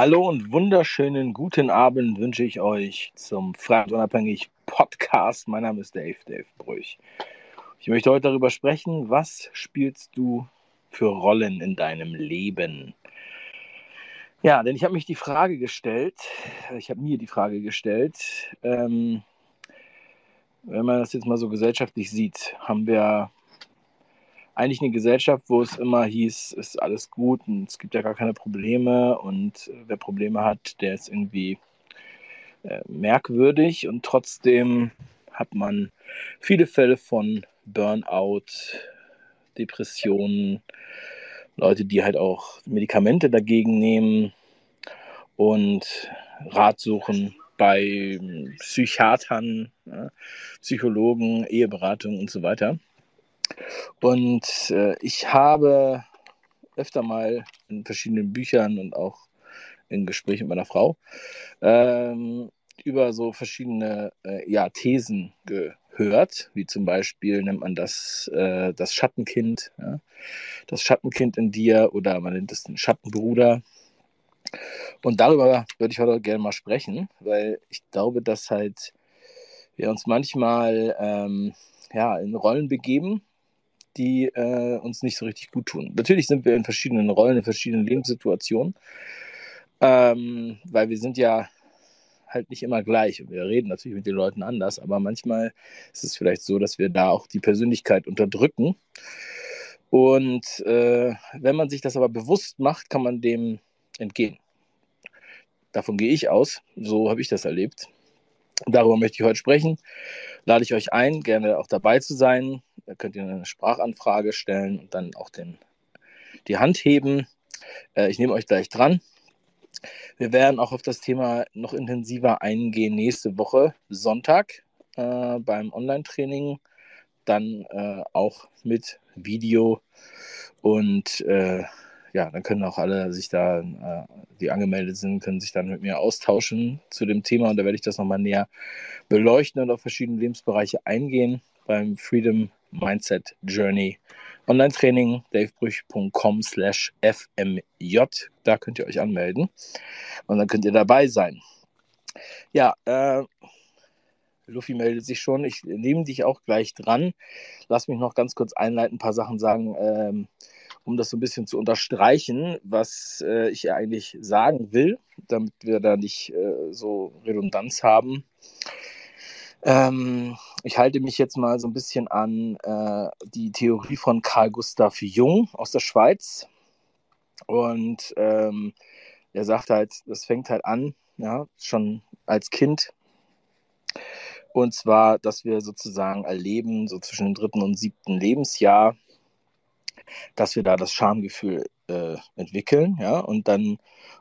Hallo und wunderschönen guten Abend wünsche ich euch zum und Unabhängig Podcast. Mein Name ist Dave, Dave Brüch. Ich möchte heute darüber sprechen, was spielst du für Rollen in deinem Leben? Ja, denn ich habe mich die Frage gestellt, ich habe mir die Frage gestellt, ähm, wenn man das jetzt mal so gesellschaftlich sieht, haben wir eigentlich eine Gesellschaft, wo es immer hieß, ist alles gut und es gibt ja gar keine Probleme und äh, wer Probleme hat, der ist irgendwie äh, merkwürdig und trotzdem hat man viele Fälle von Burnout, Depressionen, Leute, die halt auch Medikamente dagegen nehmen und Rat suchen bei Psychiatern, ja, Psychologen, Eheberatung und so weiter. Und äh, ich habe öfter mal in verschiedenen Büchern und auch in Gesprächen mit meiner Frau ähm, über so verschiedene äh, ja, Thesen gehört, wie zum Beispiel nennt man das äh, das Schattenkind, ja? das Schattenkind in dir oder man nennt es den Schattenbruder. Und darüber würde ich heute gerne mal sprechen, weil ich glaube, dass halt wir uns manchmal ähm, ja, in Rollen begeben, die äh, uns nicht so richtig gut tun. Natürlich sind wir in verschiedenen Rollen, in verschiedenen Lebenssituationen, ähm, weil wir sind ja halt nicht immer gleich und wir reden natürlich mit den Leuten anders, aber manchmal ist es vielleicht so, dass wir da auch die Persönlichkeit unterdrücken. Und äh, wenn man sich das aber bewusst macht, kann man dem entgehen. Davon gehe ich aus, so habe ich das erlebt. Darüber möchte ich heute sprechen. Lade ich euch ein, gerne auch dabei zu sein. Da könnt ihr eine Sprachanfrage stellen und dann auch den, die Hand heben. Äh, ich nehme euch gleich dran. Wir werden auch auf das Thema noch intensiver eingehen nächste Woche, Sonntag, äh, beim Online-Training. Dann äh, auch mit Video und äh, ja, dann können auch alle sich da, äh, die angemeldet sind, können sich dann mit mir austauschen zu dem Thema und da werde ich das nochmal näher beleuchten und auf verschiedene Lebensbereiche eingehen beim Freedom Mindset Journey Online-Training, davebrüch.com slash fmj. Da könnt ihr euch anmelden und dann könnt ihr dabei sein. Ja, äh, Luffy meldet sich schon. Ich nehme dich auch gleich dran. Lass mich noch ganz kurz einleiten, ein paar Sachen sagen. Ähm, um das so ein bisschen zu unterstreichen, was äh, ich eigentlich sagen will, damit wir da nicht äh, so Redundanz haben. Ähm, ich halte mich jetzt mal so ein bisschen an äh, die Theorie von Carl Gustav Jung aus der Schweiz. Und ähm, er sagt halt, das fängt halt an, ja, schon als Kind. Und zwar, dass wir sozusagen erleben, so zwischen dem dritten und siebten Lebensjahr, dass wir da das Schamgefühl äh, entwickeln, ja, und dann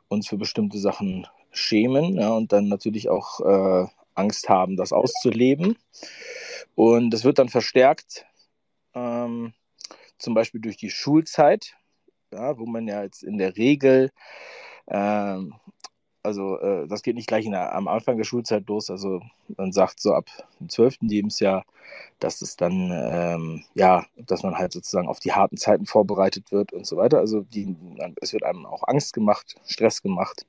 uns für bestimmte Sachen schämen, ja, und dann natürlich auch äh, Angst haben, das auszuleben. Und das wird dann verstärkt, ähm, zum Beispiel durch die Schulzeit, ja, wo man ja jetzt in der Regel ähm, also äh, das geht nicht gleich der, am Anfang der Schulzeit los. Also man sagt so ab dem 12. Lebensjahr, dass es dann, ähm, ja, dass man halt sozusagen auf die harten Zeiten vorbereitet wird und so weiter. Also die, es wird einem auch Angst gemacht, Stress gemacht.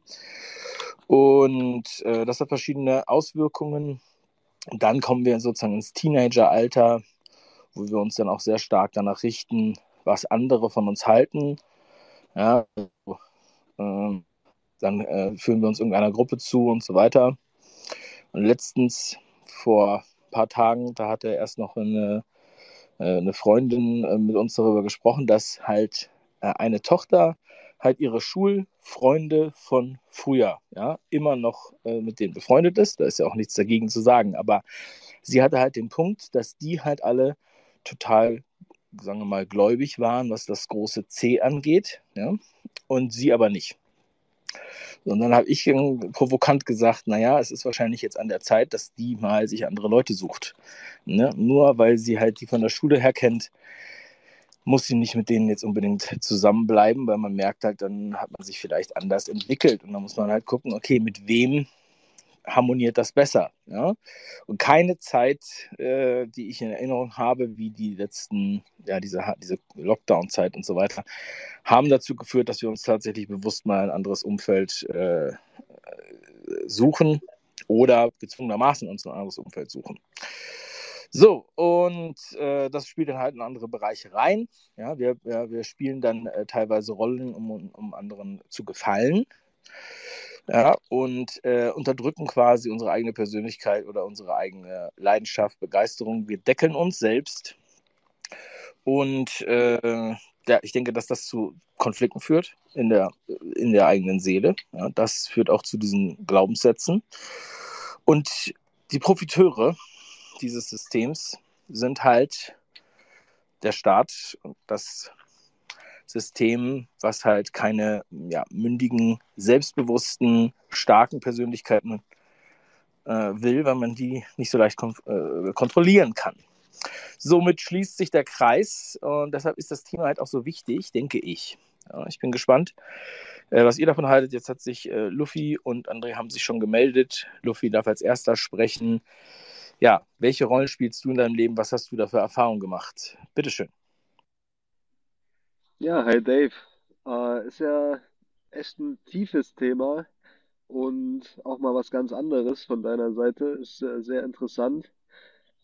Und äh, das hat verschiedene Auswirkungen. Und dann kommen wir sozusagen ins Teenageralter, wo wir uns dann auch sehr stark danach richten, was andere von uns halten. Ja, also, ähm, dann äh, fühlen wir uns irgendeiner Gruppe zu und so weiter. Und letztens, vor ein paar Tagen, da hat er erst noch eine, äh, eine Freundin äh, mit uns darüber gesprochen, dass halt äh, eine Tochter halt ihre Schulfreunde von früher, ja, immer noch mit denen befreundet ist. Da ist ja auch nichts dagegen zu sagen. Aber sie hatte halt den Punkt, dass die halt alle total, sagen wir mal, gläubig waren, was das große C angeht, ja, und sie aber nicht. Dann habe ich provokant gesagt, naja, es ist wahrscheinlich jetzt an der Zeit, dass die mal sich andere Leute sucht. Ne? Nur weil sie halt die von der Schule her kennt, muss sie nicht mit denen jetzt unbedingt zusammenbleiben, weil man merkt halt, dann hat man sich vielleicht anders entwickelt. Und dann muss man halt gucken, okay, mit wem harmoniert das besser. Ja? Und keine Zeit, äh, die ich in Erinnerung habe, wie die letzten, ja, diese, diese Lockdown-Zeit und so weiter, haben dazu geführt, dass wir uns tatsächlich bewusst mal ein anderes Umfeld äh, suchen oder gezwungenermaßen uns ein anderes Umfeld suchen. So, und äh, das spielt dann halt in andere Bereiche rein. Ja, wir, wir, wir spielen dann äh, teilweise Rollen, um, um anderen zu gefallen ja, und äh, unterdrücken quasi unsere eigene Persönlichkeit oder unsere eigene Leidenschaft, Begeisterung. Wir deckeln uns selbst und äh, ja, ich denke, dass das zu Konflikten führt in der, in der eigenen Seele. Ja, das führt auch zu diesen Glaubenssätzen. Und die Profiteure dieses Systems sind halt der Staat das System, was halt keine ja, mündigen, selbstbewussten, starken Persönlichkeiten äh, will, weil man die nicht so leicht kon äh, kontrollieren kann. Somit schließt sich der Kreis und deshalb ist das Thema halt auch so wichtig, denke ich. Ja, ich bin gespannt, äh, was ihr davon haltet. Jetzt hat sich äh, Luffy und André haben sich schon gemeldet. Luffy darf als erster sprechen. Ja, welche Rollen spielst du in deinem Leben? Was hast du da für Erfahrungen gemacht? Bitteschön. Ja, hi Dave. Äh, ist ja echt ein tiefes Thema und auch mal was ganz anderes von deiner Seite. Ist äh, sehr interessant.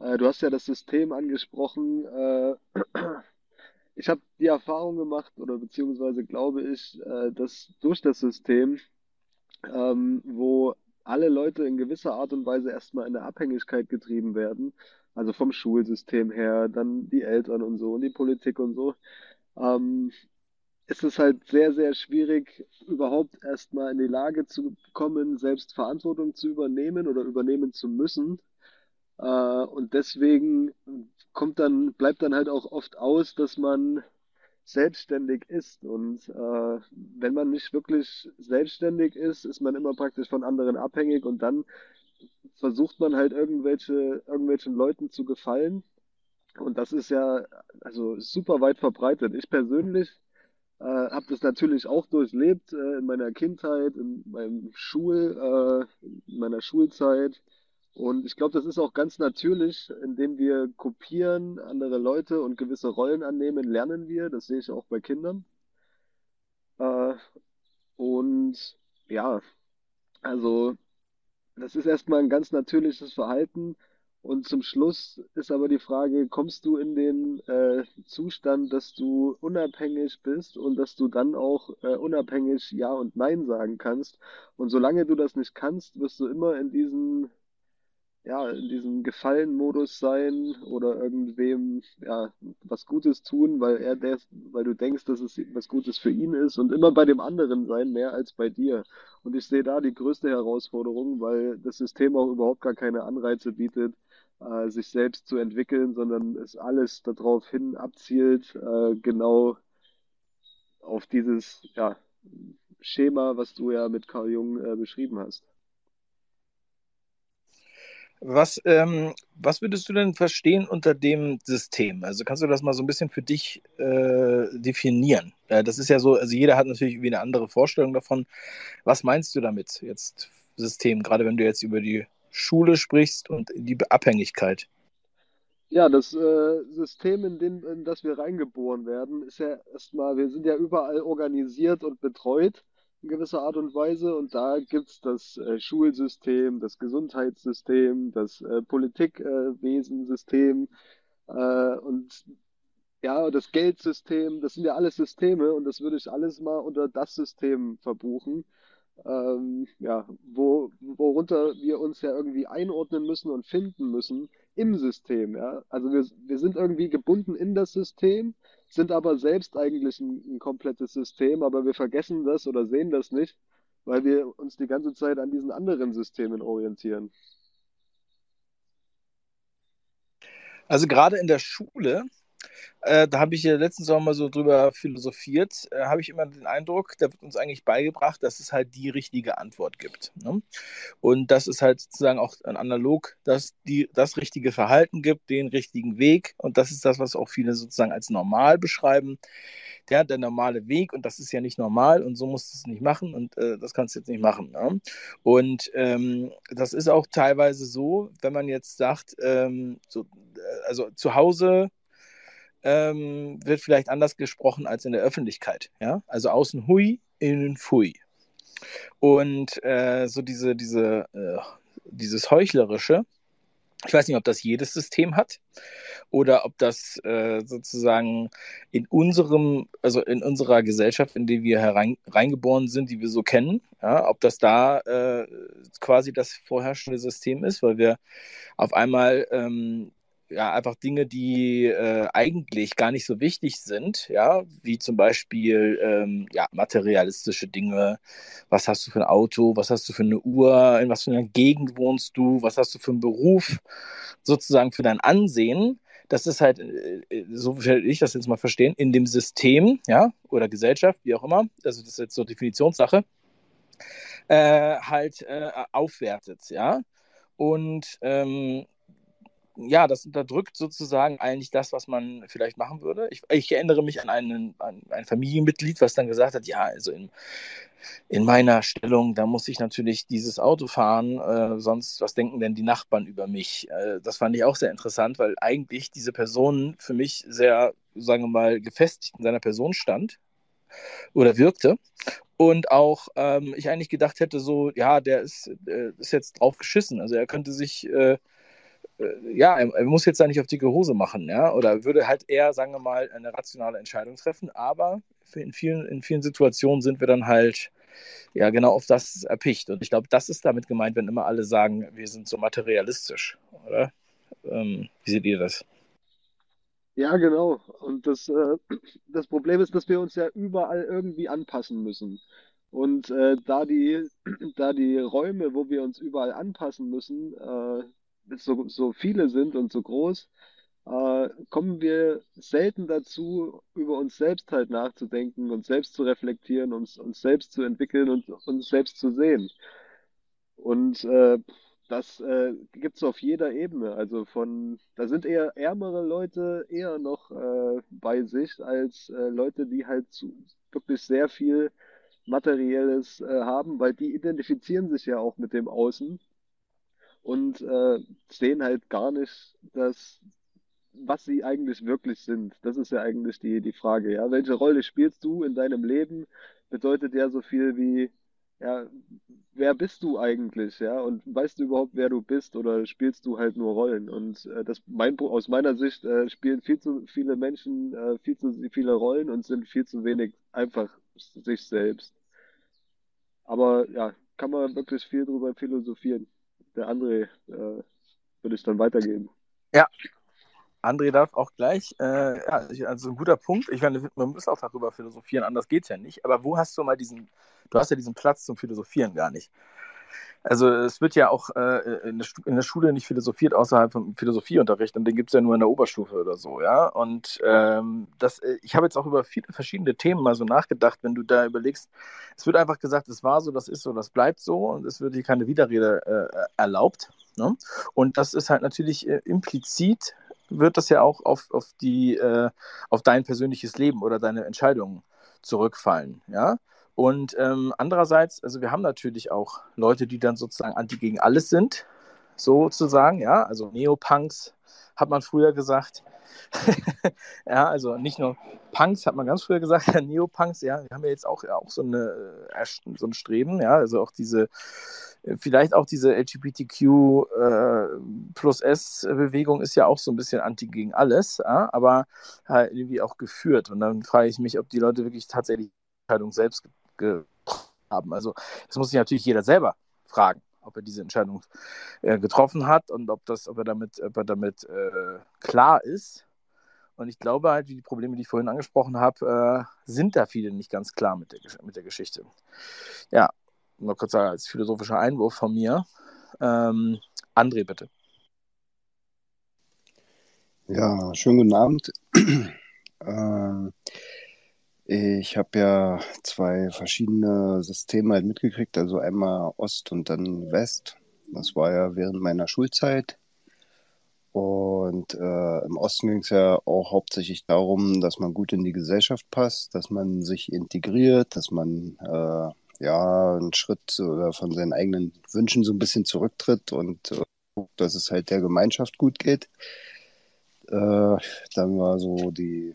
Äh, du hast ja das System angesprochen. Äh, ich habe die Erfahrung gemacht oder beziehungsweise glaube ich, äh, dass durch das System, ähm, wo alle Leute in gewisser Art und Weise erstmal in eine Abhängigkeit getrieben werden, also vom Schulsystem her, dann die Eltern und so und die Politik und so, ähm, ist es halt sehr, sehr schwierig, überhaupt erstmal in die Lage zu kommen, selbst Verantwortung zu übernehmen oder übernehmen zu müssen. Äh, und deswegen kommt dann, bleibt dann halt auch oft aus, dass man selbstständig ist. Und äh, wenn man nicht wirklich selbstständig ist, ist man immer praktisch von anderen abhängig und dann versucht man halt irgendwelche, irgendwelchen Leuten zu gefallen und das ist ja also super weit verbreitet. Ich persönlich äh, habe das natürlich auch durchlebt äh, in meiner Kindheit, in meinem Schul, äh, in meiner Schulzeit. Und ich glaube, das ist auch ganz natürlich, indem wir kopieren andere Leute und gewisse Rollen annehmen, lernen wir. Das sehe ich auch bei Kindern. Äh, und ja, also das ist erstmal ein ganz natürliches Verhalten. Und zum Schluss ist aber die Frage, kommst du in den äh, Zustand, dass du unabhängig bist und dass du dann auch äh, unabhängig Ja und Nein sagen kannst? Und solange du das nicht kannst, wirst du immer in diesen ja, in diesem Gefallen-Modus sein oder irgendwem ja, was Gutes tun, weil er des, weil du denkst, dass es was Gutes für ihn ist und immer bei dem anderen sein, mehr als bei dir. Und ich sehe da die größte Herausforderung, weil das System auch überhaupt gar keine Anreize bietet, äh, sich selbst zu entwickeln, sondern es alles darauf hin abzielt, äh, genau auf dieses ja, Schema, was du ja mit Carl Jung äh, beschrieben hast. Was, ähm, was würdest du denn verstehen unter dem System? Also kannst du das mal so ein bisschen für dich äh, definieren? Äh, das ist ja so, also jeder hat natürlich irgendwie eine andere Vorstellung davon. Was meinst du damit jetzt, System, gerade wenn du jetzt über die Schule sprichst und die Abhängigkeit? Ja, das äh, System, in, den, in das wir reingeboren werden, ist ja erstmal, wir sind ja überall organisiert und betreut in gewisser Art und Weise. Und da gibt es das äh, Schulsystem, das Gesundheitssystem, das äh, Politikwesensystem äh, und ja, das Geldsystem. Das sind ja alles Systeme und das würde ich alles mal unter das System verbuchen. Ähm, ja, wo, worunter wir uns ja irgendwie einordnen müssen und finden müssen im System. Ja? Also wir, wir sind irgendwie gebunden in das System, sind aber selbst eigentlich ein, ein komplettes System, aber wir vergessen das oder sehen das nicht, weil wir uns die ganze Zeit an diesen anderen Systemen orientieren. Also gerade in der Schule äh, da habe ich ja letztens auch mal so drüber philosophiert, äh, habe ich immer den Eindruck, da wird uns eigentlich beigebracht, dass es halt die richtige Antwort gibt. Ne? Und dass es halt sozusagen auch ein analog, dass die, das richtige Verhalten gibt, den richtigen Weg. Und das ist das, was auch viele sozusagen als normal beschreiben. Der, der normale Weg und das ist ja nicht normal und so musst du es nicht machen und äh, das kannst du jetzt nicht machen. Ne? Und ähm, das ist auch teilweise so, wenn man jetzt sagt, ähm, so, äh, also zu Hause ähm, wird vielleicht anders gesprochen als in der Öffentlichkeit. Ja? Also außen hui, innen fui. Und äh, so diese, diese, äh, dieses Heuchlerische, ich weiß nicht, ob das jedes System hat oder ob das äh, sozusagen in unserem, also in unserer Gesellschaft, in die wir hereingeboren sind, die wir so kennen, ja, ob das da äh, quasi das vorherrschende System ist, weil wir auf einmal ähm, ja, einfach Dinge, die äh, eigentlich gar nicht so wichtig sind, ja, wie zum Beispiel ähm, ja, materialistische Dinge. Was hast du für ein Auto? Was hast du für eine Uhr? In was für einer Gegend wohnst du? Was hast du für einen Beruf? Sozusagen für dein Ansehen. Das ist halt, äh, äh so will ich das jetzt mal verstehen, in dem System, ja, oder Gesellschaft, wie auch immer, also das ist jetzt so Definitionssache, äh, halt äh, aufwertet, ja. Und ähm, ja, das unterdrückt sozusagen eigentlich das, was man vielleicht machen würde. Ich, ich erinnere mich an, einen, an ein Familienmitglied, was dann gesagt hat, ja, also in, in meiner Stellung, da muss ich natürlich dieses Auto fahren, äh, sonst was denken denn die Nachbarn über mich? Äh, das fand ich auch sehr interessant, weil eigentlich diese Person für mich sehr, sagen wir mal, gefestigt in seiner Person stand oder wirkte. Und auch ähm, ich eigentlich gedacht hätte, so, ja, der ist, äh, ist jetzt drauf geschissen. Also er könnte sich äh, ja, er, er, muss jetzt da nicht auf dicke Hose machen, ja, oder würde halt eher, sagen wir mal, eine rationale Entscheidung treffen, aber in vielen, in vielen Situationen sind wir dann halt, ja, genau auf das erpicht. Und ich glaube, das ist damit gemeint, wenn immer alle sagen, wir sind so materialistisch, oder? Ähm, wie seht ihr das? Ja, genau. Und das, äh, das Problem ist, dass wir uns ja überall irgendwie anpassen müssen. Und äh, da die, da die Räume, wo wir uns überall anpassen müssen, äh, so, so viele sind und so groß, äh, kommen wir selten dazu, über uns selbst halt nachzudenken, uns selbst zu reflektieren, uns, uns selbst zu entwickeln und uns selbst zu sehen. Und äh, das äh, gibt es auf jeder Ebene. Also von, da sind eher ärmere Leute eher noch äh, bei sich als äh, Leute, die halt zu, wirklich sehr viel Materielles äh, haben, weil die identifizieren sich ja auch mit dem Außen und äh, sehen halt gar nicht, dass, was sie eigentlich wirklich sind. Das ist ja eigentlich die, die Frage, ja. Welche Rolle spielst du in deinem Leben? Bedeutet ja so viel wie, ja, wer bist du eigentlich, ja? Und weißt du überhaupt, wer du bist oder spielst du halt nur Rollen? Und äh, das mein, aus meiner Sicht äh, spielen viel zu viele Menschen äh, viel zu viele Rollen und sind viel zu wenig einfach sich selbst. Aber ja, kann man wirklich viel drüber philosophieren der André äh, würde ich dann weitergeben. Ja, André darf auch gleich. Äh, ja, also ein guter Punkt. Ich meine, man muss auch darüber philosophieren, anders geht es ja nicht. Aber wo hast du mal diesen, du hast ja diesen Platz zum Philosophieren gar nicht. Also es wird ja auch äh, in, der Schule nicht philosophiert außerhalb vom Philosophieunterricht und den gibt es ja nur in der Oberstufe oder so, ja. Und ähm, das, äh, ich habe jetzt auch über viele verschiedene Themen mal so nachgedacht, wenn du da überlegst, es wird einfach gesagt, es war so, das ist so, das bleibt so und es wird hier keine Widerrede äh, erlaubt. Ne? Und das ist halt natürlich äh, implizit wird das ja auch auf, auf, die, äh, auf dein persönliches Leben oder deine Entscheidungen zurückfallen. Ja? Und ähm, andererseits, also wir haben natürlich auch Leute, die dann sozusagen anti gegen alles sind, sozusagen, ja, also Neopunks hat man früher gesagt. ja, also nicht nur Punks hat man ganz früher gesagt, ja, Neopunks, ja, wir haben ja jetzt auch, ja, auch so, eine, äh, so ein Streben, ja, also auch diese, äh, vielleicht auch diese LGBTQ äh, plus S-Bewegung ist ja auch so ein bisschen anti gegen alles, ja, aber halt irgendwie auch geführt. Und dann frage ich mich, ob die Leute wirklich tatsächlich die Entscheidung selbst haben. Also das muss sich natürlich jeder selber fragen, ob er diese Entscheidung äh, getroffen hat und ob, das, ob er damit, ob er damit äh, klar ist. Und ich glaube halt, wie die Probleme, die ich vorhin angesprochen habe, äh, sind da viele nicht ganz klar mit der, mit der Geschichte. Ja, nur kurz als philosophischer Einwurf von mir. Ähm, André, bitte. Ja, schönen guten Abend. Ähm, ich habe ja zwei verschiedene Systeme halt mitgekriegt, also einmal Ost und dann West. Das war ja während meiner Schulzeit. Und äh, im Osten ging es ja auch hauptsächlich darum, dass man gut in die Gesellschaft passt, dass man sich integriert, dass man äh, ja einen Schritt oder von seinen eigenen Wünschen so ein bisschen zurücktritt und äh, dass es halt der Gemeinschaft gut geht. Äh, dann war so die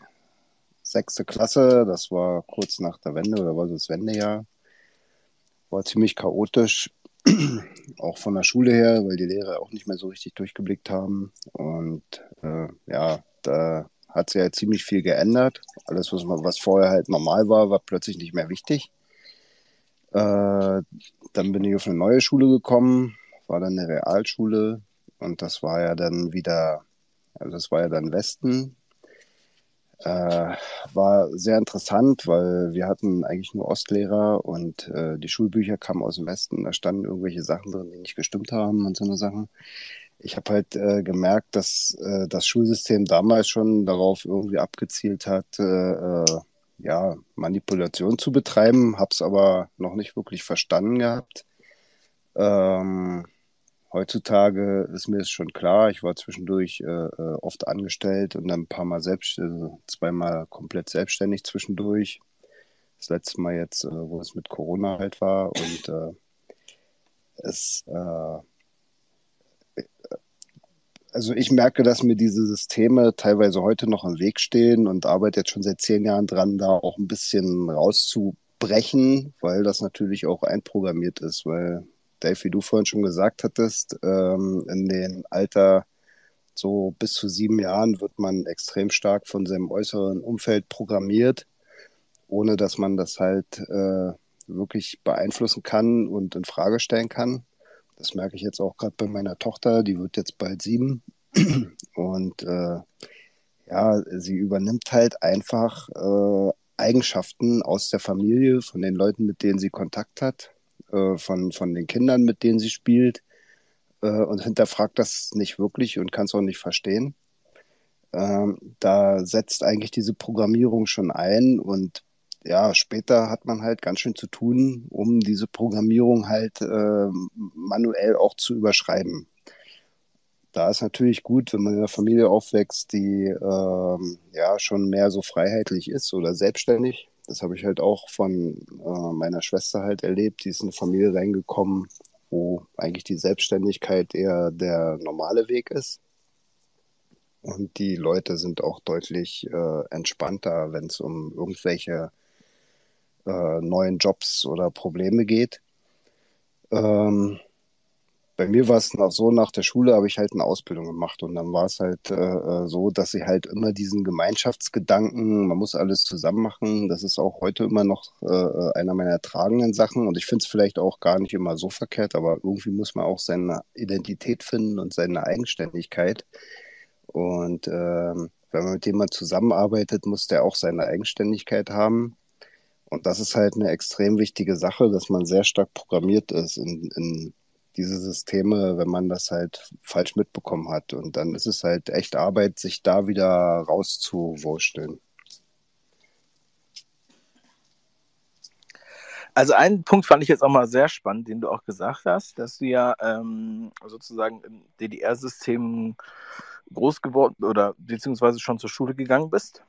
sechste Klasse, das war kurz nach der Wende oder war das Wendejahr. War ziemlich chaotisch, auch von der Schule her, weil die Lehrer auch nicht mehr so richtig durchgeblickt haben. Und äh, ja, da hat sich halt ziemlich viel geändert. Alles, was, was vorher halt normal war, war plötzlich nicht mehr wichtig. Äh, dann bin ich auf eine neue Schule gekommen, war dann eine Realschule und das war ja dann wieder also das war ja dann Westen. Äh, war sehr interessant, weil wir hatten eigentlich nur Ostlehrer und äh, die Schulbücher kamen aus dem Westen. Da standen irgendwelche Sachen drin, die nicht gestimmt haben und so eine Sachen. Ich habe halt äh, gemerkt, dass äh, das Schulsystem damals schon darauf irgendwie abgezielt hat, äh, äh, ja, Manipulation zu betreiben, habe es aber noch nicht wirklich verstanden gehabt. Ähm, Heutzutage ist mir es schon klar, ich war zwischendurch äh, äh, oft angestellt und dann ein paar Mal selbst, also zweimal komplett selbstständig zwischendurch. Das letzte Mal jetzt, äh, wo es mit Corona halt war und äh, es, äh, also ich merke, dass mir diese Systeme teilweise heute noch im Weg stehen und arbeite jetzt schon seit zehn Jahren dran, da auch ein bisschen rauszubrechen, weil das natürlich auch einprogrammiert ist, weil Dave, wie du vorhin schon gesagt hattest, ähm, in den Alter so bis zu sieben Jahren wird man extrem stark von seinem äußeren Umfeld programmiert, ohne dass man das halt äh, wirklich beeinflussen kann und in Frage stellen kann. Das merke ich jetzt auch gerade bei meiner Tochter, die wird jetzt bald sieben und äh, ja, sie übernimmt halt einfach äh, Eigenschaften aus der Familie, von den Leuten, mit denen sie Kontakt hat äh, von, von den Kindern, mit denen sie spielt äh, und hinterfragt das nicht wirklich und kann es auch nicht verstehen. Ähm, da setzt eigentlich diese Programmierung schon ein und ja, später hat man halt ganz schön zu tun, um diese Programmierung halt äh, manuell auch zu überschreiben. Da ist natürlich gut, wenn man in einer Familie aufwächst, die ähm, ja schon mehr so freiheitlich ist oder selbstständig, das habe ich halt auch von äh, meiner Schwester halt erlebt. Die ist in eine Familie reingekommen, wo eigentlich die Selbstständigkeit eher der normale Weg ist. Und die Leute sind auch deutlich äh, entspannter, wenn es um irgendwelche äh, neuen Jobs oder Probleme geht. Ähm, bei mir war es noch so, nach der Schule habe ich halt eine Ausbildung gemacht und dann war es halt äh, äh, so, dass sie halt immer diesen Gemeinschaftsgedanken, man muss alles zusammen machen, das ist auch heute immer noch äh, äh einer meiner tragenden Sachen und ich finde es vielleicht auch gar nicht immer so verkehrt, aber irgendwie muss man auch seine Identität finden und seine Eigenständigkeit und äh, wenn man mit jemandem zusammenarbeitet, muss der auch seine Eigenständigkeit haben. Und das ist halt eine extrem wichtige Sache, dass man sehr stark programmiert ist in, in diese Systeme, wenn man das halt falsch mitbekommen hat. Und dann ist es halt echt Arbeit, sich da wieder rauszuwursteln. Also einen Punkt fand ich jetzt auch mal sehr spannend, den du auch gesagt hast, dass du ja ähm, sozusagen im DDR-System groß geworden oder beziehungsweise schon zur Schule gegangen bist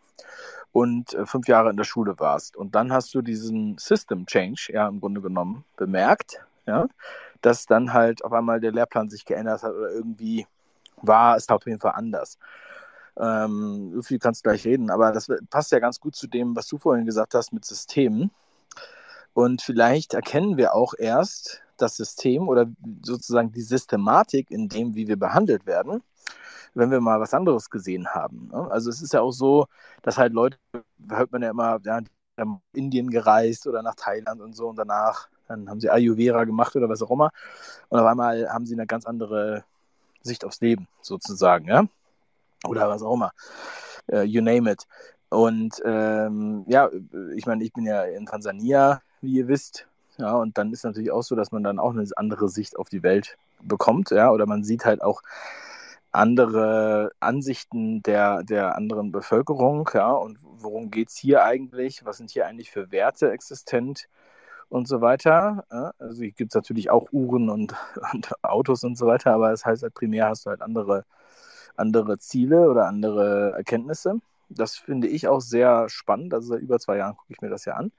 und äh, fünf Jahre in der Schule warst. Und dann hast du diesen System Change ja im Grunde genommen bemerkt, ja, dass dann halt auf einmal der Lehrplan sich geändert hat oder irgendwie war es auf jeden Fall anders. Ähm, so viel kannst du gleich reden, aber das passt ja ganz gut zu dem, was du vorhin gesagt hast mit Systemen. Und vielleicht erkennen wir auch erst das System oder sozusagen die Systematik in dem, wie wir behandelt werden, wenn wir mal was anderes gesehen haben. Ne? Also es ist ja auch so, dass halt Leute, hört man ja immer, ja, Indien gereist oder nach Thailand und so und danach dann haben sie Ayurveda gemacht oder was auch immer. Und auf einmal haben sie eine ganz andere Sicht aufs Leben, sozusagen, ja. Oder was auch immer. Uh, you name it. Und ähm, ja, ich meine, ich bin ja in Tansania, wie ihr wisst. Ja, und dann ist natürlich auch so, dass man dann auch eine andere Sicht auf die Welt bekommt, ja, oder man sieht halt auch andere Ansichten der, der anderen Bevölkerung, ja, und worum geht es hier eigentlich, was sind hier eigentlich für Werte existent und so weiter. Also gibt es natürlich auch Uhren und, und, Autos und so weiter, aber das heißt halt primär hast du halt andere, andere Ziele oder andere Erkenntnisse. Das finde ich auch sehr spannend. Also seit über zwei Jahren gucke ich mir das ja an.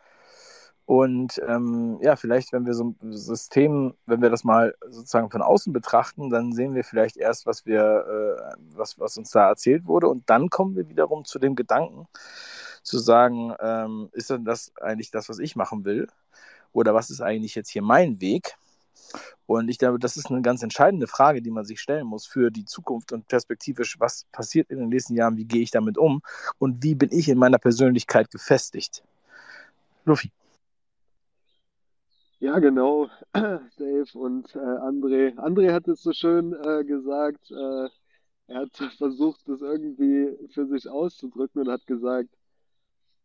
Und ähm, ja, vielleicht, wenn wir so ein System, wenn wir das mal sozusagen von außen betrachten, dann sehen wir vielleicht erst, was wir, äh, was, was uns da erzählt wurde. Und dann kommen wir wiederum zu dem Gedanken, zu sagen, ähm, ist denn das eigentlich das, was ich machen will? Oder was ist eigentlich jetzt hier mein Weg? Und ich glaube, das ist eine ganz entscheidende Frage, die man sich stellen muss für die Zukunft und perspektivisch, was passiert in den nächsten Jahren, wie gehe ich damit um und wie bin ich in meiner Persönlichkeit gefestigt? Luffy. Ja, genau, Dave und äh, André. André hat es so schön äh, gesagt, äh, er hat versucht, das irgendwie für sich auszudrücken und hat gesagt,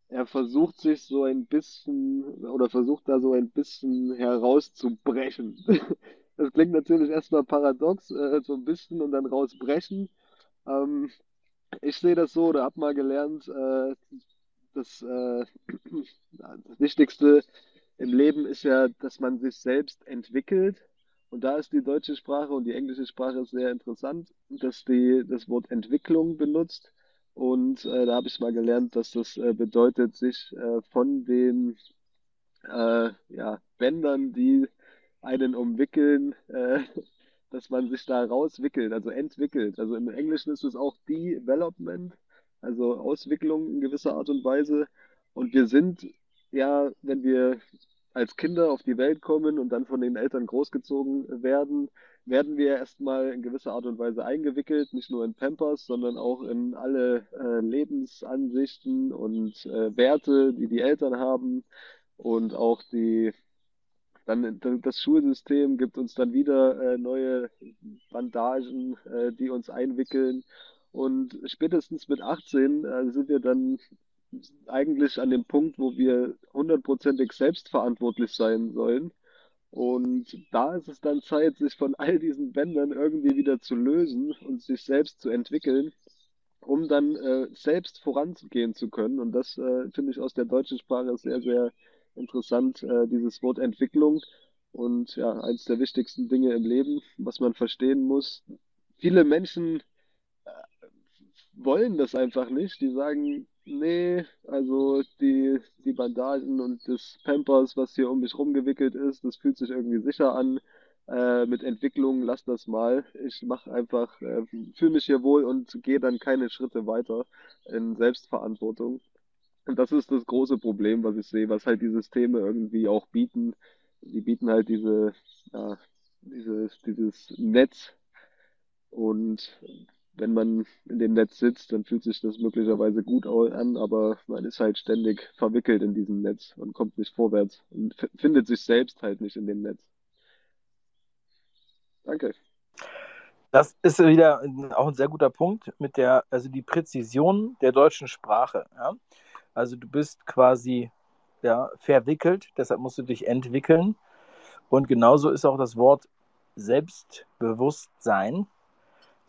er versucht sich so ein bisschen oder versucht da so ein bisschen herauszubrechen. Das klingt natürlich erstmal paradox, äh, so ein bisschen und dann rausbrechen. Ähm, ich sehe das so oder habe mal gelernt, äh, dass äh, das Wichtigste im Leben ist ja, dass man sich selbst entwickelt. Und da ist die deutsche Sprache und die englische Sprache sehr interessant, dass die das Wort Entwicklung benutzt. Und äh, da habe ich mal gelernt, dass das äh, bedeutet, sich äh, von den äh, ja, Bändern, die einen umwickeln, äh, dass man sich da rauswickelt, also entwickelt. Also im Englischen ist es auch Development, also Auswicklung in gewisser Art und Weise. Und wir sind ja, wenn wir als Kinder auf die Welt kommen und dann von den Eltern großgezogen werden, werden wir erstmal in gewisser Art und Weise eingewickelt, nicht nur in Pampers, sondern auch in alle äh, Lebensansichten und äh, Werte, die die Eltern haben und auch die dann das Schulsystem gibt uns dann wieder äh, neue Bandagen, äh, die uns einwickeln und spätestens mit 18 äh, sind wir dann eigentlich an dem Punkt, wo wir hundertprozentig selbstverantwortlich sein sollen. Und da ist es dann Zeit, sich von all diesen Bändern irgendwie wieder zu lösen und sich selbst zu entwickeln, um dann äh, selbst voranzugehen zu können. Und das äh, finde ich aus der deutschen Sprache sehr, sehr interessant, äh, dieses Wort Entwicklung. Und ja, eines der wichtigsten Dinge im Leben, was man verstehen muss. Viele Menschen äh, wollen das einfach nicht. Die sagen, Nee, also die, die Bandagen und das Pampers, was hier um mich rumgewickelt ist, das fühlt sich irgendwie sicher an. Äh, mit Entwicklung, lass das mal. Ich mache einfach, äh, fühle mich hier wohl und gehe dann keine Schritte weiter in Selbstverantwortung. Und das ist das große Problem, was ich sehe, was halt die Systeme irgendwie auch bieten. Die bieten halt diese, ja, dieses, dieses Netz und wenn man in dem Netz sitzt, dann fühlt sich das möglicherweise gut an, aber man ist halt ständig verwickelt in diesem Netz und kommt nicht vorwärts und findet sich selbst halt nicht in dem Netz. Danke. Das ist wieder auch ein sehr guter Punkt mit der, also die Präzision der deutschen Sprache. Ja? Also du bist quasi ja, verwickelt, deshalb musst du dich entwickeln. Und genauso ist auch das Wort Selbstbewusstsein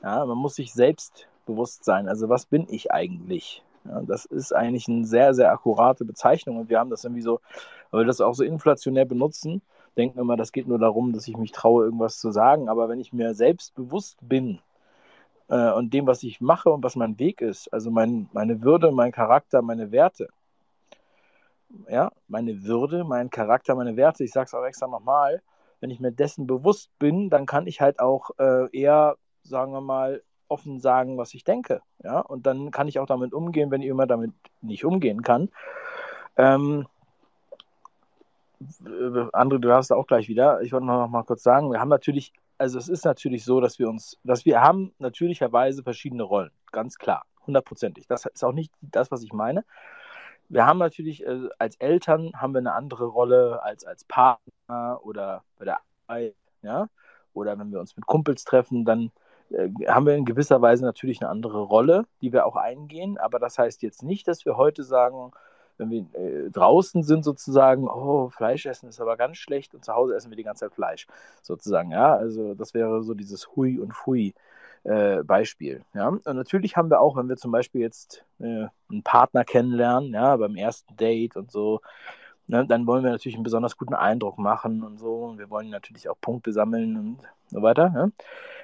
ja, man muss sich selbst bewusst sein. Also was bin ich eigentlich? Ja, das ist eigentlich eine sehr, sehr akkurate Bezeichnung und wir haben das irgendwie so, weil wir das auch so inflationär benutzen, denken immer, das geht nur darum, dass ich mich traue, irgendwas zu sagen. Aber wenn ich mir selbst bewusst bin äh, und dem, was ich mache und was mein Weg ist, also mein, meine Würde, mein Charakter, meine Werte, ja, meine Würde, mein Charakter, meine Werte, ich sage es auch extra nochmal, wenn ich mir dessen bewusst bin, dann kann ich halt auch äh, eher sagen wir mal, offen sagen, was ich denke. Ja? Und dann kann ich auch damit umgehen, wenn ich immer damit nicht umgehen kann. Ähm, André, du hast auch gleich wieder. Ich wollte noch mal kurz sagen, wir haben natürlich, also es ist natürlich so, dass wir uns, dass wir haben natürlicherweise verschiedene Rollen, ganz klar, hundertprozentig. Das ist auch nicht das, was ich meine. Wir haben natürlich äh, als Eltern haben wir eine andere Rolle als als Partner oder bei der Arbeit, ja, oder wenn wir uns mit Kumpels treffen, dann haben wir in gewisser Weise natürlich eine andere Rolle, die wir auch eingehen. Aber das heißt jetzt nicht, dass wir heute sagen, wenn wir äh, draußen sind sozusagen, oh, Fleisch essen ist aber ganz schlecht und zu Hause essen wir die ganze Zeit Fleisch sozusagen. Ja, also das wäre so dieses Hui und Fui. äh, Beispiel. Ja? Und natürlich haben wir auch, wenn wir zum Beispiel jetzt äh, einen Partner kennenlernen, ja, beim ersten Date und so, ne, dann wollen wir natürlich einen besonders guten Eindruck machen und so. Und wir wollen natürlich auch Punkte sammeln und so weiter. Ne?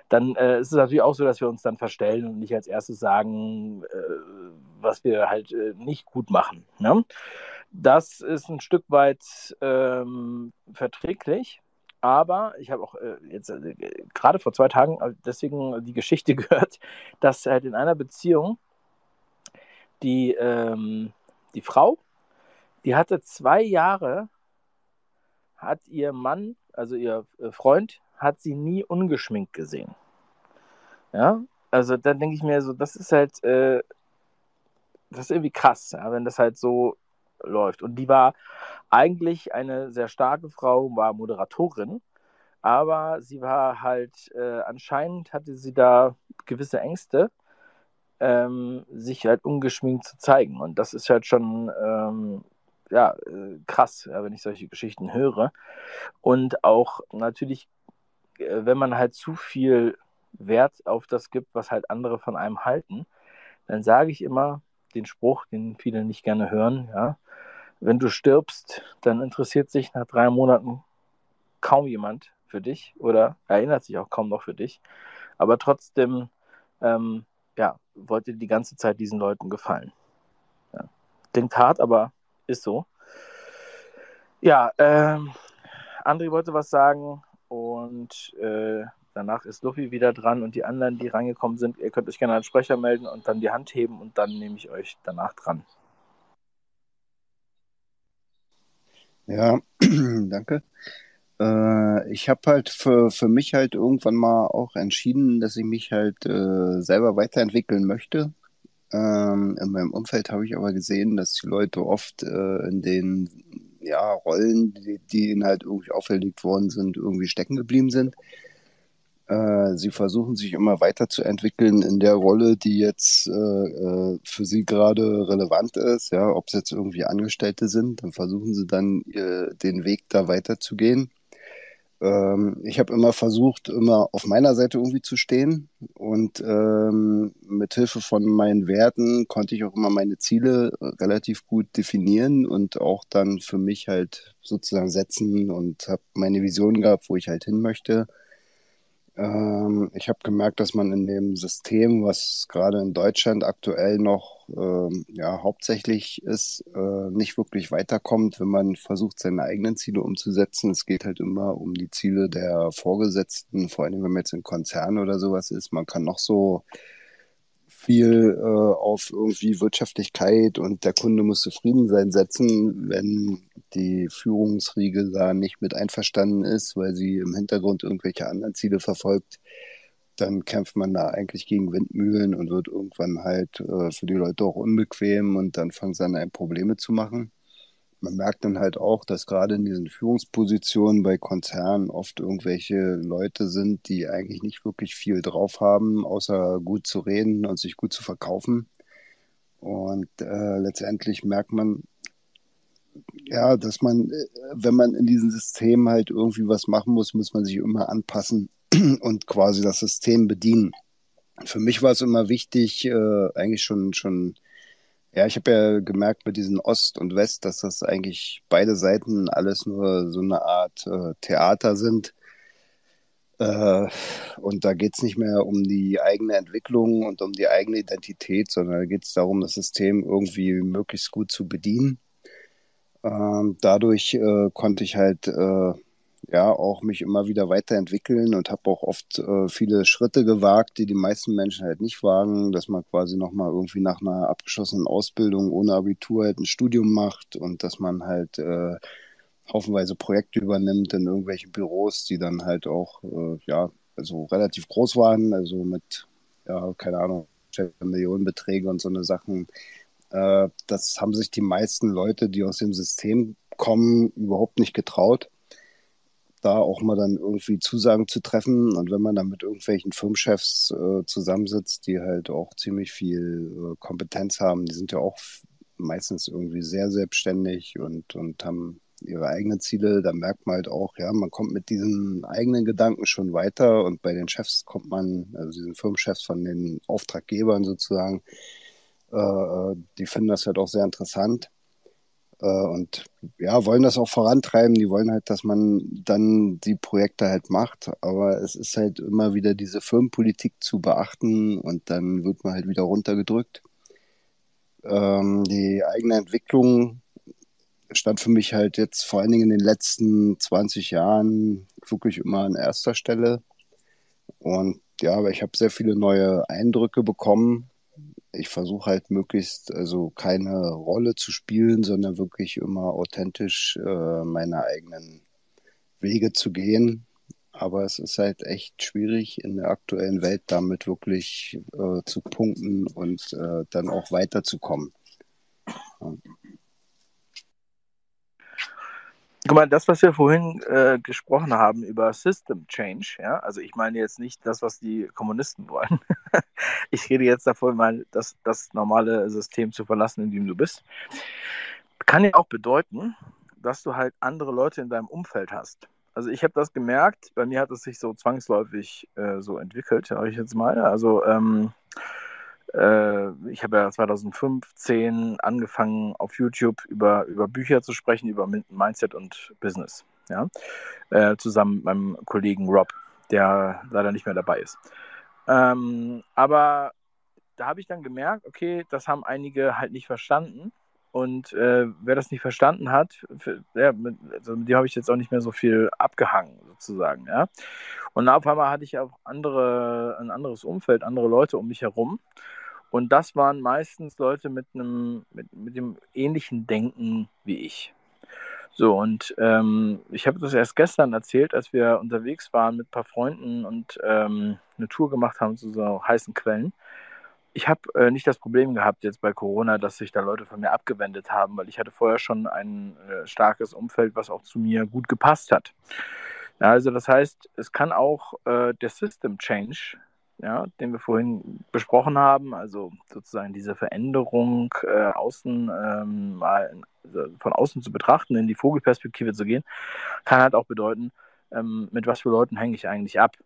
Dann äh, ist es natürlich auch so, dass wir uns dann verstellen und nicht als erstes sagen, äh, was wir halt äh, nicht gut machen. Ne? Das ist ein Stück weit ähm, verträglich. Aber ich habe auch äh, jetzt äh, gerade vor zwei Tagen äh, deswegen die Geschichte gehört, dass halt in einer Beziehung die, ähm, die Frau, die hatte zwei Jahre, hat ihr Mann, also ihr Freund, hat sie nie ungeschminkt gesehen. Ja, also dann denke ich mir so, das ist halt, äh, das ist irgendwie krass, ja, wenn das halt so läuft. Und die war eigentlich eine sehr starke Frau, war Moderatorin, aber sie war halt, äh, anscheinend hatte sie da gewisse Ängste, ähm, sich halt ungeschminkt zu zeigen. Und das ist halt schon, ähm, ja, äh, krass, ja, wenn ich solche Geschichten höre. Und auch natürlich, äh, wenn man halt zu viel Wert auf das gibt, was halt andere von einem halten, dann sage ich immer den Spruch, den viele nicht gerne hören, ja, wenn du stirbst, dann interessiert sich nach drei Monaten kaum jemand für dich oder erinnert sich auch kaum noch für dich. Aber trotzdem, ähm, ja, wollte die ganze Zeit diesen Leuten gefallen. Ja. Klingt hart, aber ist so. Ja, ähm, André wollte was sagen und äh, danach ist Luffy wieder dran und die anderen, die reingekommen sind, ihr könnt euch gerne als Sprecher melden und dann die Hand heben und dann nehme ich euch danach dran. Ja, danke. Äh, ich habe halt für, für mich halt irgendwann mal auch entschieden, dass ich mich halt äh, selber weiterentwickeln möchte. Ähm, in meinem Umfeld habe ich aber gesehen, dass die Leute oft äh, in den ja, Rollen, die, die ihnen halt irgendwie auferlegt worden sind, irgendwie stecken geblieben sind. Äh, sie versuchen sich immer weiterzuentwickeln in der Rolle, die jetzt äh, äh, für sie gerade relevant ist. Ja, ob es jetzt irgendwie Angestellte sind, dann versuchen sie dann äh, den Weg da weiterzugehen. Ähm, ich habe immer versucht, immer auf meiner Seite irgendwie zu stehen. Und ähm, mit Hilfe von meinen Werten konnte ich auch immer meine Ziele relativ gut definieren und auch dann für mich halt sozusagen setzen und habe meine Vision gehabt, wo ich halt hin möchte. Ähm, ich habe gemerkt, dass man in dem System, was gerade in Deutschland aktuell noch ähm, ja, hauptsächlich ist, äh, nicht wirklich weiterkommt, wenn man versucht, seine eigenen Ziele umzusetzen. Es geht halt immer um die Ziele der Vorgesetzten, vor allem wenn man jetzt in Konzernen oder sowas ist. Man kann noch so viel äh, auf irgendwie Wirtschaftlichkeit und der Kunde muss zufrieden sein setzen, wenn die Führungsriege da nicht mit einverstanden ist, weil sie im Hintergrund irgendwelche anderen Ziele verfolgt, dann kämpft man da eigentlich gegen Windmühlen und wird irgendwann halt äh, für die Leute auch unbequem und dann fangen sie an, Probleme zu machen man merkt dann halt auch, dass gerade in diesen Führungspositionen bei Konzernen oft irgendwelche Leute sind, die eigentlich nicht wirklich viel drauf haben, außer gut zu reden und sich gut zu verkaufen. Und äh, letztendlich merkt man, ja, dass man, äh, wenn man in diesem System halt irgendwie was machen muss, muss man sich immer anpassen und quasi das System bedienen. Für mich war es immer wichtig, äh, eigentlich schon, schon ja, ich habe ja gemerkt mit diesen Ost und West, dass das eigentlich beide Seiten alles nur so eine Art äh, Theater sind. Äh, und da geht es nicht mehr um die eigene Entwicklung und um die eigene Identität, sondern da geht es darum, das System irgendwie möglichst gut zu bedienen. Ähm, dadurch äh, konnte ich halt äh, ja auch mich immer wieder weiterentwickeln und habe auch oft äh, viele Schritte gewagt, die die meisten Menschen halt nicht wagen, dass man quasi nochmal irgendwie nach einer abgeschlossenen Ausbildung ohne Abitur halt ein Studium macht und dass man halt äh, haufenweise Projekte übernimmt in irgendwelchen Büros, die dann halt auch äh, ja also relativ groß waren, also mit ja keine Ahnung Millionenbeträge und so eine Sachen. Äh, das haben sich die meisten Leute, die aus dem System kommen, überhaupt nicht getraut da auch mal dann irgendwie Zusagen zu treffen. Und wenn man dann mit irgendwelchen Firmenchefs äh, zusammensitzt, die halt auch ziemlich viel äh, Kompetenz haben, die sind ja auch meistens irgendwie sehr selbstständig und, und haben ihre eigenen Ziele. Da merkt man halt auch, ja, man kommt mit diesen eigenen Gedanken schon weiter und bei den Chefs kommt man, also diesen Firmenchefs von den Auftraggebern sozusagen, äh, die finden das halt auch sehr interessant äh, und ja, wollen das auch vorantreiben. Die wollen halt, dass man dann die Projekte halt macht. Aber es ist halt immer wieder diese Firmenpolitik zu beachten und dann wird man halt wieder runtergedrückt. Ähm, die eigene Entwicklung stand für mich halt jetzt vor allen Dingen in den letzten 20 Jahren wirklich immer an erster Stelle. Und ja, aber ich habe sehr viele neue Eindrücke bekommen ich versuche halt möglichst also keine Rolle zu spielen, sondern wirklich immer authentisch äh, meine eigenen Wege zu gehen. Aber es ist halt echt schwierig in der aktuellen Welt damit wirklich äh, zu punkten und äh, dann auch weiterzukommen. Ja. Guck mal, das, was wir vorhin äh, gesprochen haben über System Change, ja, also ich meine jetzt nicht das, was die Kommunisten wollen. ich rede jetzt davon, mal das, das normale System zu verlassen, in dem du bist. Kann ja auch bedeuten, dass du halt andere Leute in deinem Umfeld hast. Also ich habe das gemerkt, bei mir hat es sich so zwangsläufig äh, so entwickelt, sage ich jetzt mal. Also ähm, äh, ich habe ja 2015 angefangen, auf YouTube über, über Bücher zu sprechen, über Mindset und Business. Ja? Äh, zusammen mit meinem Kollegen Rob, der leider nicht mehr dabei ist. Ähm, aber da habe ich dann gemerkt, okay, das haben einige halt nicht verstanden. Und äh, wer das nicht verstanden hat, für, ja, mit, also mit dem habe ich jetzt auch nicht mehr so viel abgehangen, sozusagen. Ja? Und auf einmal hatte ich auch andere, ein anderes Umfeld, andere Leute um mich herum. Und das waren meistens Leute mit einem, mit, mit dem ähnlichen Denken wie ich. So, und ähm, ich habe das erst gestern erzählt, als wir unterwegs waren mit ein paar Freunden und ähm, eine Tour gemacht haben zu so heißen Quellen. Ich habe äh, nicht das Problem gehabt jetzt bei Corona, dass sich da Leute von mir abgewendet haben, weil ich hatte vorher schon ein äh, starkes Umfeld, was auch zu mir gut gepasst hat. Ja, also das heißt, es kann auch äh, der System Change ja, den wir vorhin besprochen haben, also sozusagen diese Veränderung äh, außen ähm, mal also von außen zu betrachten, in die Vogelperspektive zu gehen, kann halt auch bedeuten, ähm, mit was für Leuten hänge ich eigentlich ab.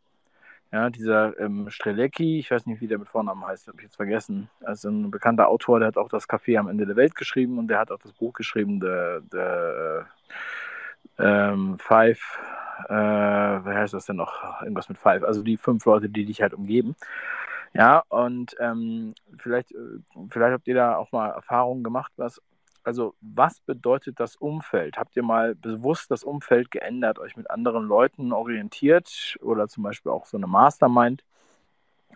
Ja, dieser ähm, Strelecki, ich weiß nicht, wie der mit Vornamen heißt, habe ich jetzt vergessen. Also ein bekannter Autor, der hat auch das Café am Ende der Welt geschrieben und der hat auch das Buch geschrieben, The, the ähm, Five äh, wer heißt das denn noch? Irgendwas mit Five. Also die fünf Leute, die dich halt umgeben. Ja, und ähm, vielleicht, äh, vielleicht habt ihr da auch mal Erfahrungen gemacht, was, also was bedeutet das Umfeld? Habt ihr mal bewusst das Umfeld geändert, euch mit anderen Leuten orientiert oder zum Beispiel auch so eine Mastermind,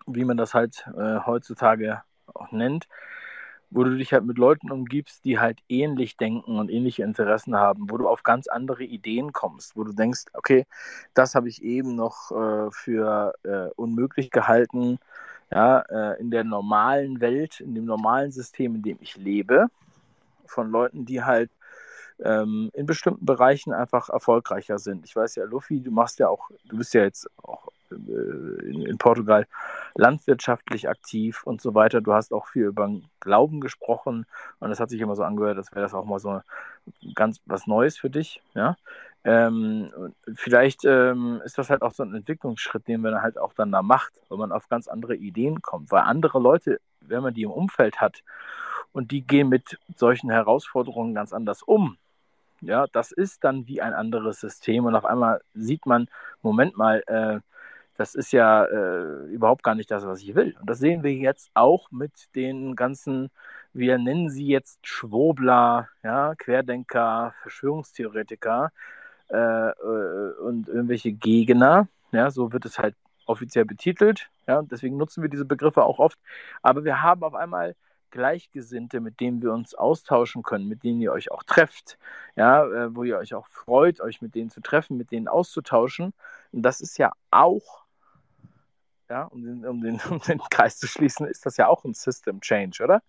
wie man das halt äh, heutzutage auch nennt? wo du dich halt mit Leuten umgibst, die halt ähnlich denken und ähnliche Interessen haben, wo du auf ganz andere Ideen kommst, wo du denkst, okay, das habe ich eben noch äh, für äh, unmöglich gehalten, ja, äh, in der normalen Welt, in dem normalen System, in dem ich lebe, von Leuten, die halt ähm, in bestimmten Bereichen einfach erfolgreicher sind. Ich weiß ja, Luffy, du machst ja auch, du bist ja jetzt auch äh, in, in, Portugal landwirtschaftlich aktiv und so weiter. Du hast auch viel über Glauben gesprochen und es hat sich immer so angehört, als wäre das auch mal so ganz was Neues für dich. Ja? Ähm, vielleicht ähm, ist das halt auch so ein Entwicklungsschritt, den man halt auch dann da macht, wenn man auf ganz andere Ideen kommt. Weil andere Leute, wenn man die im Umfeld hat und die gehen mit solchen Herausforderungen ganz anders um, ja, das ist dann wie ein anderes System und auf einmal sieht man, Moment mal, äh, das ist ja äh, überhaupt gar nicht das, was ich will. Und das sehen wir jetzt auch mit den ganzen, wir nennen sie jetzt Schwobler, ja, Querdenker, Verschwörungstheoretiker äh, äh, und irgendwelche Gegner. Ja, so wird es halt offiziell betitelt. Ja, deswegen nutzen wir diese Begriffe auch oft. Aber wir haben auf einmal Gleichgesinnte, mit denen wir uns austauschen können, mit denen ihr euch auch trefft, ja, äh, wo ihr euch auch freut, euch mit denen zu treffen, mit denen auszutauschen. Und das ist ja auch ja, um den, um, den, um den Kreis zu schließen, ist das ja auch ein System Change, oder?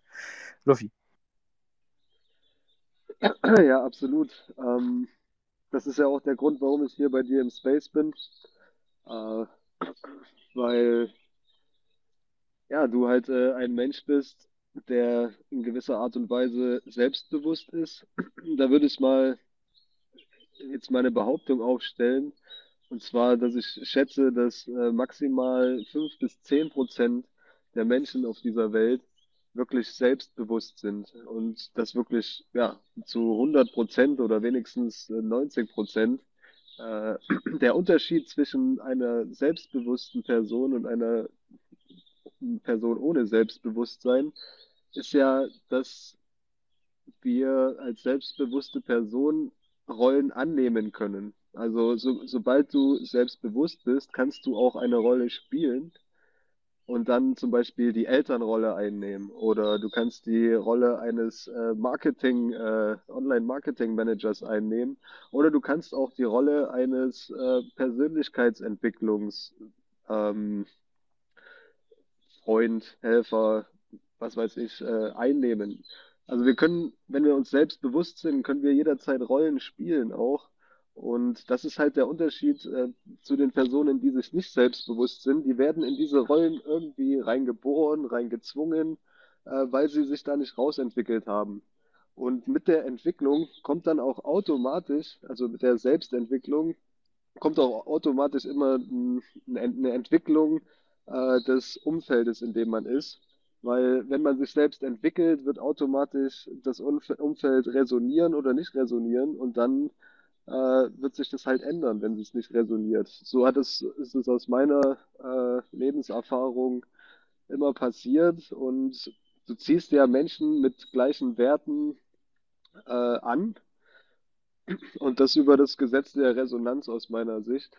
Luffy. Ja, absolut. Ähm, das ist ja auch der Grund, warum ich hier bei dir im Space bin. Äh, weil ja, du halt äh, ein Mensch bist, der in gewisser Art und Weise selbstbewusst ist. Da würde ich mal jetzt meine Behauptung aufstellen. Und zwar, dass ich schätze, dass äh, maximal fünf bis zehn Prozent der Menschen auf dieser Welt wirklich selbstbewusst sind und das wirklich ja zu 100 Prozent oder wenigstens 90 Prozent äh, der Unterschied zwischen einer selbstbewussten Person und einer Person ohne Selbstbewusstsein ist ja, dass wir als selbstbewusste Person Rollen annehmen können. Also so, sobald du selbstbewusst bist, kannst du auch eine Rolle spielen und dann zum Beispiel die Elternrolle einnehmen oder du kannst die Rolle eines äh, Marketing, äh, Online-Marketing-Managers einnehmen oder du kannst auch die Rolle eines äh, Persönlichkeitsentwicklungs ähm, Freund, Helfer, was weiß ich, äh, einnehmen. Also wir können, wenn wir uns selbst bewusst sind, können wir jederzeit Rollen spielen auch. Und das ist halt der Unterschied äh, zu den Personen, die sich nicht selbstbewusst sind. Die werden in diese Rollen irgendwie reingeboren, reingezwungen, äh, weil sie sich da nicht rausentwickelt haben. Und mit der Entwicklung kommt dann auch automatisch, also mit der Selbstentwicklung, kommt auch automatisch immer eine Entwicklung äh, des Umfeldes, in dem man ist. Weil wenn man sich selbst entwickelt, wird automatisch das Umfeld resonieren oder nicht resonieren und dann äh, wird sich das halt ändern, wenn es nicht resoniert. So hat es, ist es aus meiner äh, Lebenserfahrung immer passiert und du ziehst ja Menschen mit gleichen Werten äh, an und das über das Gesetz der Resonanz aus meiner Sicht.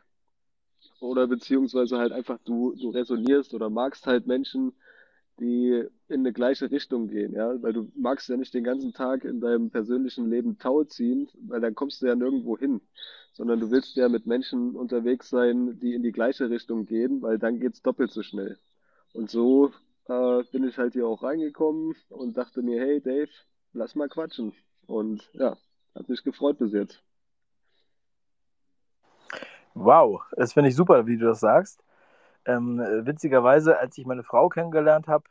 Oder beziehungsweise halt einfach du, du resonierst oder magst halt Menschen, die in eine gleiche Richtung gehen, ja, weil du magst ja nicht den ganzen Tag in deinem persönlichen Leben Tau ziehen, weil dann kommst du ja nirgendwo hin, sondern du willst ja mit Menschen unterwegs sein, die in die gleiche Richtung gehen, weil dann geht's doppelt so schnell. Und so äh, bin ich halt hier auch reingekommen und dachte mir, hey Dave, lass mal quatschen. Und ja, hat mich gefreut bis jetzt. Wow, das finde ich super, wie du das sagst. Ähm, witzigerweise, als ich meine Frau kennengelernt habe,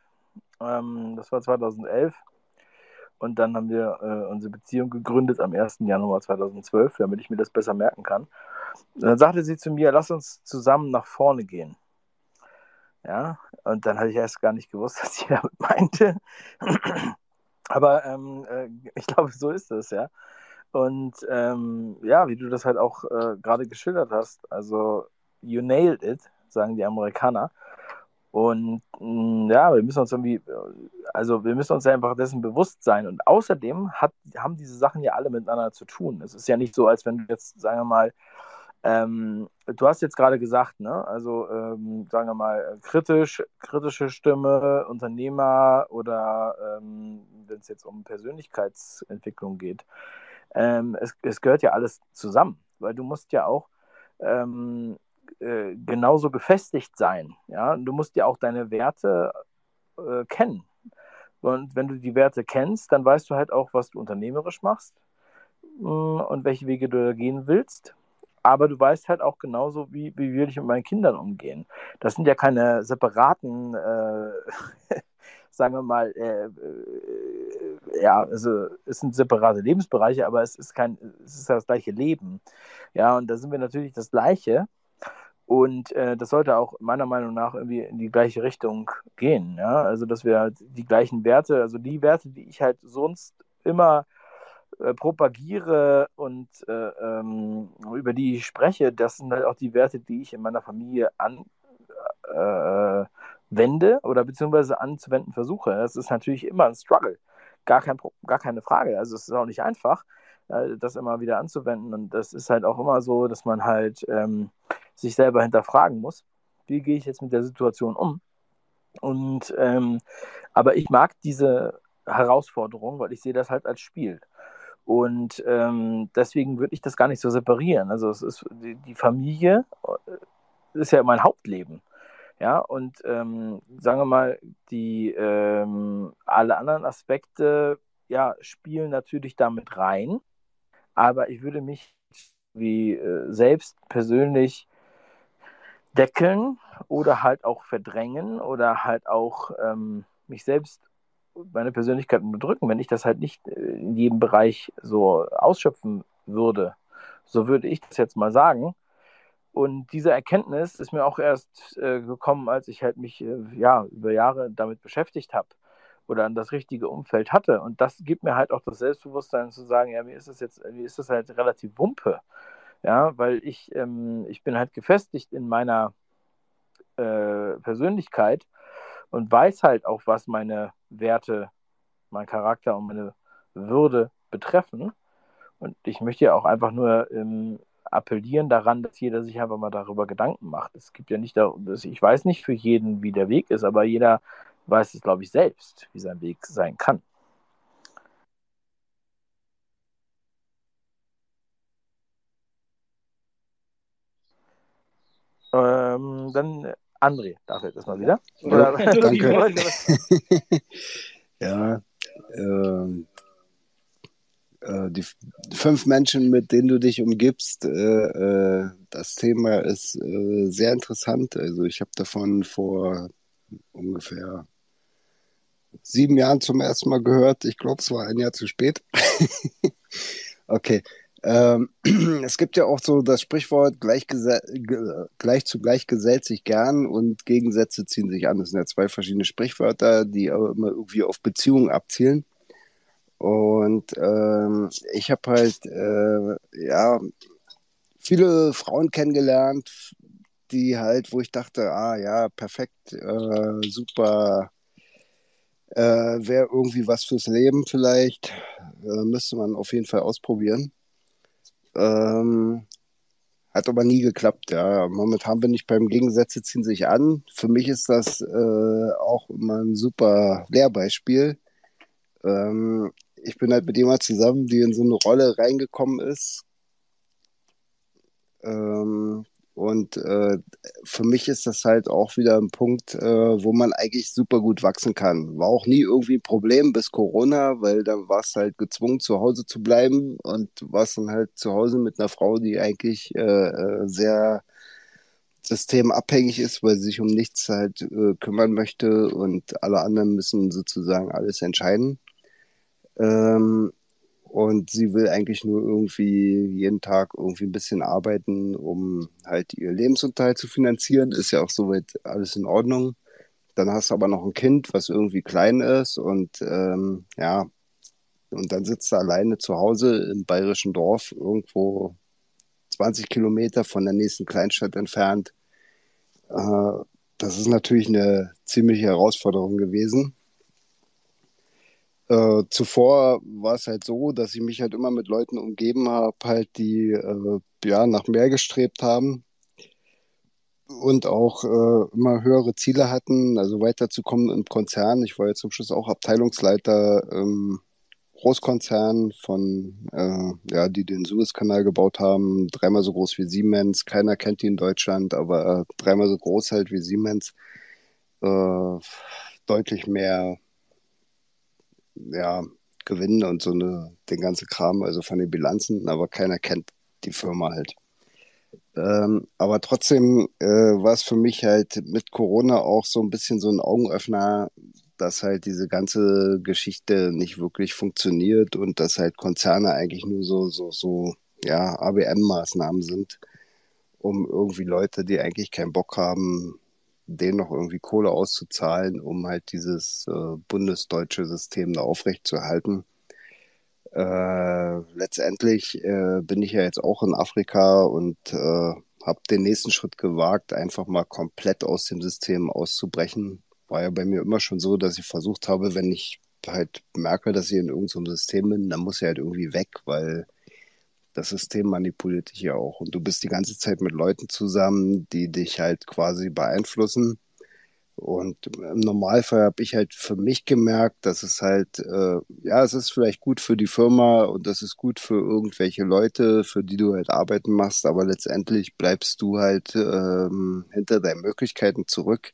ähm, das war 2011, und dann haben wir äh, unsere Beziehung gegründet am 1. Januar 2012, damit ich mir das besser merken kann. Und dann sagte sie zu mir, lass uns zusammen nach vorne gehen. Ja, und dann hatte ich erst gar nicht gewusst, was sie damit meinte. Aber ähm, äh, ich glaube, so ist es, ja. Und ähm, ja, wie du das halt auch äh, gerade geschildert hast, also you nailed it, sagen die Amerikaner. Und mh, mm, ja, wir müssen uns irgendwie, also wir müssen uns einfach dessen bewusst sein. Und außerdem hat, haben diese Sachen ja alle miteinander zu tun. Es ist ja nicht so, als wenn du jetzt, sagen wir mal, ähm, du hast jetzt gerade gesagt, ne? Also ähm, sagen wir mal, kritisch, kritische Stimme, Unternehmer oder ähm, wenn es jetzt um Persönlichkeitsentwicklung geht. Ähm, es, es gehört ja alles zusammen, weil du musst ja auch ähm, äh, genauso gefestigt sein. Ja? Du musst ja auch deine Werte äh, kennen. Und wenn du die Werte kennst, dann weißt du halt auch, was du unternehmerisch machst mh, mm, und welche Wege du gehen willst. Aber du weißt halt auch genauso, wie, wie will ich mit meinen Kindern umgehen. Das sind ja keine separaten, äh, sagen wir mal, äh, äh, ja, also es sind separate Lebensbereiche, aber es ist kein, es ist das gleiche Leben. Ja, und da sind wir natürlich das Gleiche. Und äh, das sollte auch meiner Meinung nach irgendwie in die gleiche Richtung gehen. Ja? Also, dass wir halt die gleichen Werte, also die Werte, die ich halt sonst immer äh, propagiere und äh, ähm, über die ich spreche, das sind halt auch die Werte, die ich in meiner Familie anwende äh, oder beziehungsweise anzuwenden versuche. Das ist natürlich immer ein Struggle. Gar, kein, gar keine Frage. Also, es ist auch nicht einfach, äh, das immer wieder anzuwenden. Und das ist halt auch immer so, dass man halt. Ähm, sich selber hinterfragen muss, wie gehe ich jetzt mit der Situation um? Und ähm, aber ich mag diese Herausforderung, weil ich sehe das halt als Spiel. Und ähm, deswegen würde ich das gar nicht so separieren. Also es ist die, die Familie äh, ist ja mein Hauptleben. Ja, und ähm, sagen wir mal, die ähm, alle anderen Aspekte ja, spielen natürlich damit rein. Aber ich würde mich wie äh, selbst persönlich deckeln oder halt auch verdrängen oder halt auch ähm, mich selbst, meine Persönlichkeit unterdrücken, wenn ich das halt nicht äh, in jedem Bereich so ausschöpfen würde So würde ich das jetzt mal sagen. Und diese Erkenntnis ist mir auch erst äh, gekommen, als ich halt mich äh, ja über Jahre damit beschäftigt habe oder das richtige Umfeld hatte. Und das gibt mir halt auch das Selbstbewusstsein zu sagen, ja, mir ist das jetzt, mir ist das halt relativ wumpe. Ja, weil ich, ähm, ich bin halt gefestigt in meiner äh, Persönlichkeit und weiß halt auch, was meine Werte, mein Charakter und meine Würde betreffen. Und ich möchte ja auch einfach nur ähm, appellieren daran, dass jeder sich einfach mal darüber Gedanken macht. Es gibt ja nicht, ich weiß nicht für jeden, wie der Weg ist, aber jeder weiß es, glaube ich, selbst, wie sein Weg sein kann. Ähm, dann André darf jetzt erstmal wieder. Oder, Danke. ja, ähm, äh, die fünf Menschen, mit denen du dich umgibst, äh, äh, das Thema ist äh, sehr interessant. Also ich habe davon vor ungefähr sieben Jahren zum ersten Mal gehört. Ich glaube, es war ein Jahr zu spät. okay. Ähm, es gibt ja auch so das Sprichwort, gleich, gleich zu gleich gesellt sich gern und Gegensätze ziehen sich an. Das sind ja zwei verschiedene Sprichwörter, die aber immer irgendwie auf Beziehungen abzielen. Und ähm, ich habe halt, äh, ja, viele Frauen kennengelernt, die halt, wo ich dachte, ah ja, perfekt, äh, super, äh, wäre irgendwie was fürs Leben vielleicht, äh, müsste man auf jeden Fall ausprobieren. Ähm, hat aber nie geklappt, ja. Momentan bin ich beim Gegensätze ziehen sich an. Für mich ist das äh, auch immer ein super Lehrbeispiel. Ähm, ich bin halt mit jemand zusammen, die in so eine Rolle reingekommen ist. Ähm, und äh, für mich ist das halt auch wieder ein Punkt, äh, wo man eigentlich super gut wachsen kann. War auch nie irgendwie ein Problem bis Corona, weil dann war es halt gezwungen, zu Hause zu bleiben und war dann halt zu Hause mit einer Frau, die eigentlich äh, äh, sehr systemabhängig ist, weil sie sich um nichts halt äh, kümmern möchte und alle anderen müssen sozusagen alles entscheiden. Ähm, und sie will eigentlich nur irgendwie jeden Tag irgendwie ein bisschen arbeiten, um halt ihr Lebensunterhalt zu finanzieren. Ist ja auch soweit alles in Ordnung. Dann hast du aber noch ein Kind, was irgendwie klein ist und ähm, ja, und dann sitzt du alleine zu Hause im bayerischen Dorf, irgendwo 20 Kilometer von der nächsten Kleinstadt entfernt. Äh, das ist natürlich eine ziemliche Herausforderung gewesen. Äh, zuvor war es halt so, dass ich mich halt immer mit Leuten umgeben habe, halt, die äh, ja nach mehr gestrebt haben und auch äh, immer höhere Ziele hatten, also weiterzukommen im Konzern. Ich war jetzt zum Schluss auch Abteilungsleiter im Großkonzern von, äh, ja, die den Suezkanal gebaut haben, dreimal so groß wie Siemens. Keiner kennt die in Deutschland, aber dreimal so groß halt wie Siemens. Äh, deutlich mehr ja, Gewinn und so eine, den ganzen Kram, also von den Bilanzen, aber keiner kennt die Firma halt. Ähm, aber trotzdem äh, war es für mich halt mit Corona auch so ein bisschen so ein Augenöffner, dass halt diese ganze Geschichte nicht wirklich funktioniert und dass halt Konzerne eigentlich nur so, so, so, ja, ABM-Maßnahmen sind, um irgendwie Leute, die eigentlich keinen Bock haben, denen noch irgendwie Kohle auszuzahlen, um halt dieses äh, bundesdeutsche System da aufrechtzuerhalten. Äh, letztendlich äh, bin ich ja jetzt auch in Afrika und äh, habe den nächsten Schritt gewagt, einfach mal komplett aus dem System auszubrechen. War ja bei mir immer schon so, dass ich versucht habe, wenn ich halt merke, dass ich in irgendeinem System bin, dann muss ich halt irgendwie weg, weil das System manipuliert dich ja auch. Und du bist die ganze Zeit mit Leuten zusammen, die dich halt quasi beeinflussen. Und im Normalfall habe ich halt für mich gemerkt, dass es halt, äh, ja, es ist vielleicht gut für die Firma und das ist gut für irgendwelche Leute, für die du halt arbeiten machst, aber letztendlich bleibst du halt ähm, hinter deinen Möglichkeiten zurück.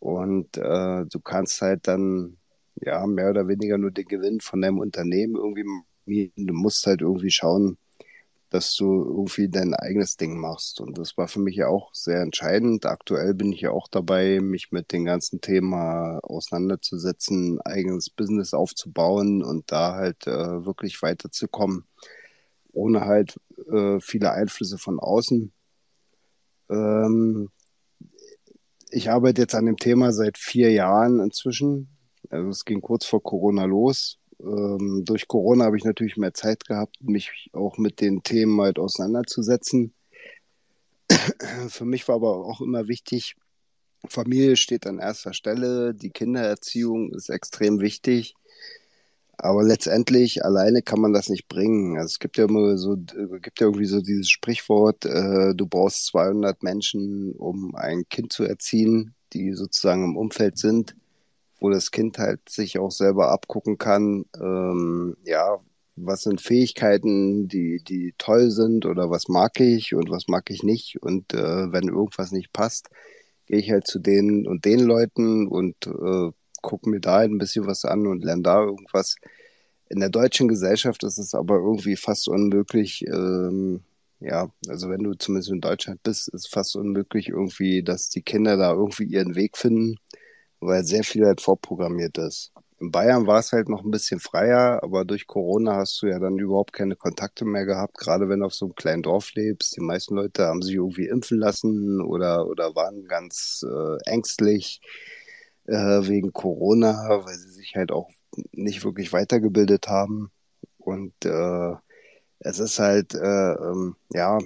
Und äh, du kannst halt dann ja mehr oder weniger nur den Gewinn von deinem Unternehmen irgendwie, du musst halt irgendwie schauen, dass du irgendwie dein eigenes Ding machst. Und das war für mich ja auch sehr entscheidend. Aktuell bin ich ja auch dabei, mich mit dem ganzen Thema auseinanderzusetzen, eigenes Business aufzubauen und da halt äh, wirklich weiterzukommen. ohne halt äh, viele Einflüsse von außen. Ähm, ich arbeite jetzt an dem Thema seit vier Jahren inzwischen. Also es ging kurz vor Corona los. Ähm, durch Corona habe ich natürlich mehr Zeit gehabt, mich auch mit den Themen halt auseinanderzusetzen. Für mich war aber auch immer wichtig, Familie steht an erster Stelle, die Kindererziehung ist extrem wichtig. Aber letztendlich alleine kann man das nicht bringen. Also es gibt ja immer so, gibt ja irgendwie so dieses Sprichwort, äh, du brauchst 200 Menschen, um ein Kind zu erziehen, die sozusagen im Umfeld sind, wo das Kind halt sich auch selber abgucken kann, ähm, ja, was sind Fähigkeiten, die, die toll sind oder was mag ich und was mag ich nicht. Und äh, wenn irgendwas nicht passt, gehe ich halt zu den und den Leuten und äh, gucke mir da ein bisschen was an und lerne da irgendwas. In der deutschen Gesellschaft ist es aber irgendwie fast unmöglich, ähm, ja, also wenn du zumindest in Deutschland bist, ist es fast unmöglich irgendwie, dass die Kinder da irgendwie ihren Weg finden, weil sehr viel halt vorprogrammiert ist. In Bayern war es halt noch ein bisschen freier, aber durch Corona hast du ja dann überhaupt keine Kontakte mehr gehabt, gerade wenn du auf so einem kleinen Dorf lebst. Die meisten Leute haben sich irgendwie impfen lassen oder, oder waren ganz äh, ängstlich äh, wegen Corona, weil sie sich halt auch nicht wirklich weitergebildet haben. Und äh, es ist halt, äh, ähm, ja,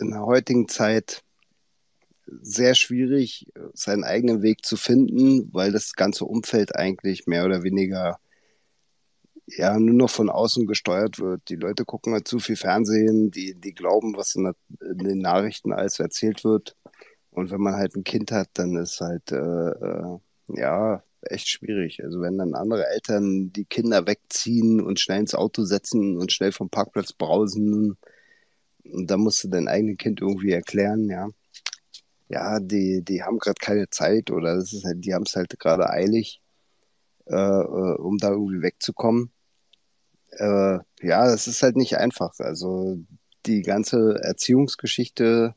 in der heutigen Zeit sehr schwierig, seinen eigenen Weg zu finden, weil das ganze Umfeld eigentlich mehr oder weniger ja nur noch von außen gesteuert wird. Die Leute gucken halt zu viel Fernsehen, die, die glauben, was in, der, in den Nachrichten alles erzählt wird. Und wenn man halt ein Kind hat, dann ist halt äh, äh, ja echt schwierig. Also wenn dann andere Eltern die Kinder wegziehen und schnell ins Auto setzen und schnell vom Parkplatz brausen, und dann musst du dein eigenes Kind irgendwie erklären, ja. Ja, die, die haben gerade keine Zeit oder das ist halt, die haben es halt gerade eilig, äh, äh, um da irgendwie wegzukommen. Äh, ja, das ist halt nicht einfach. Also die ganze Erziehungsgeschichte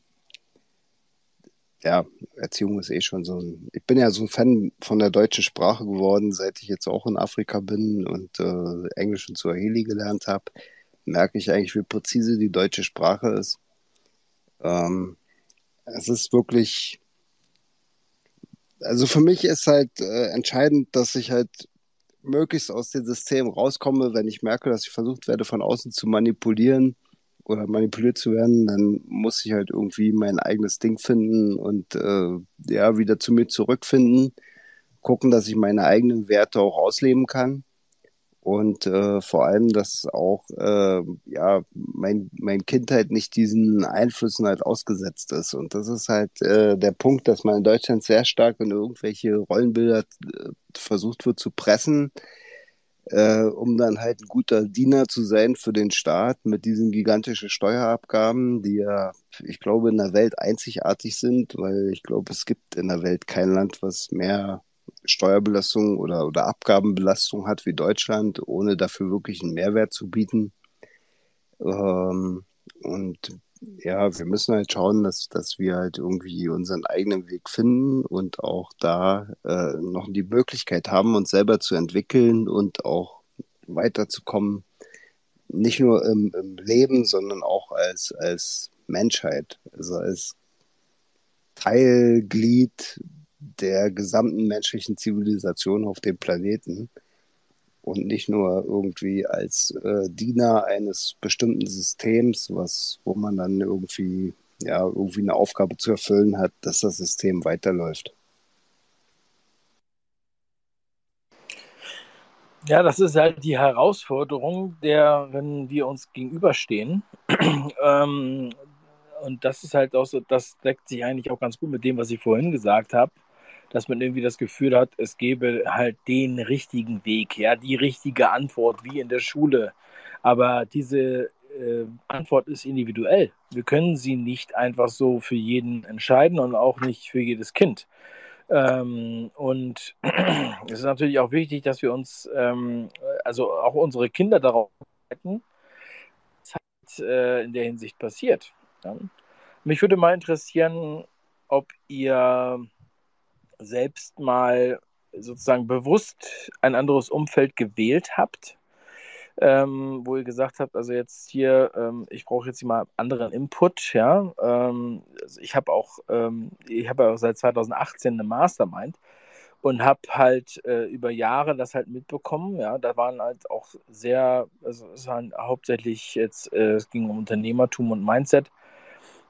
ja, Erziehung ist eh schon so ein. Ich bin ja so ein Fan von der deutschen Sprache geworden, seit ich jetzt auch in Afrika bin und äh, Englisch und Swahili gelernt habe. Merke ich eigentlich, wie präzise die deutsche Sprache ist. Ähm, es ist wirklich. Also für mich ist halt äh, entscheidend, dass ich halt möglichst aus dem System rauskomme, wenn ich merke, dass ich versucht werde, von außen zu manipulieren oder manipuliert zu werden, dann muss ich halt irgendwie mein eigenes Ding finden und äh, ja, wieder zu mir zurückfinden, gucken, dass ich meine eigenen Werte auch ausleben kann und äh, vor allem, dass auch äh, ja mein mein Kind halt nicht diesen Einflüssen halt ausgesetzt ist. Und das ist halt äh, der Punkt, dass man in Deutschland sehr stark in irgendwelche Rollenbilder äh, versucht wird zu pressen, äh, um dann halt ein guter Diener zu sein für den Staat mit diesen gigantischen Steuerabgaben, die ja, ich glaube, in der Welt einzigartig sind, weil ich glaube, es gibt in der Welt kein Land, was mehr Steuerbelastung oder, oder Abgabenbelastung hat wie Deutschland, ohne dafür wirklich einen Mehrwert zu bieten. Ähm, und ja, wir müssen halt schauen, dass, dass wir halt irgendwie unseren eigenen Weg finden und auch da äh, noch die Möglichkeit haben, uns selber zu entwickeln und auch weiterzukommen. Nicht nur im, im Leben, sondern auch als, als Menschheit, also als Teilglied der gesamten menschlichen Zivilisation auf dem Planeten und nicht nur irgendwie als äh, Diener eines bestimmten Systems, was, wo man dann irgendwie, ja, irgendwie eine Aufgabe zu erfüllen hat, dass das System weiterläuft. Ja, das ist halt die Herausforderung, der, wenn wir uns gegenüberstehen. ähm, und das ist halt auch so, das deckt sich eigentlich auch ganz gut mit dem, was ich vorhin gesagt habe dass man irgendwie das Gefühl hat, es gäbe halt den richtigen Weg, ja, die richtige Antwort wie in der Schule. Aber diese äh, Antwort ist individuell. Wir können sie nicht einfach so für jeden entscheiden und auch nicht für jedes Kind. Ähm, und es ist natürlich auch wichtig, dass wir uns, ähm, also auch unsere Kinder darauf halten, was halt, äh, in der Hinsicht passiert. Ja. Mich würde mal interessieren, ob ihr selbst mal sozusagen bewusst ein anderes Umfeld gewählt habt, ähm, wo ihr gesagt habt, also jetzt hier, ähm, ich brauche jetzt mal anderen Input, ja. Ähm, also ich habe auch, ähm, ich habe ja auch seit 2018 eine Mastermind und habe halt äh, über Jahre das halt mitbekommen. Ja, da waren halt auch sehr, also es waren hauptsächlich jetzt, äh, es ging um Unternehmertum und Mindset.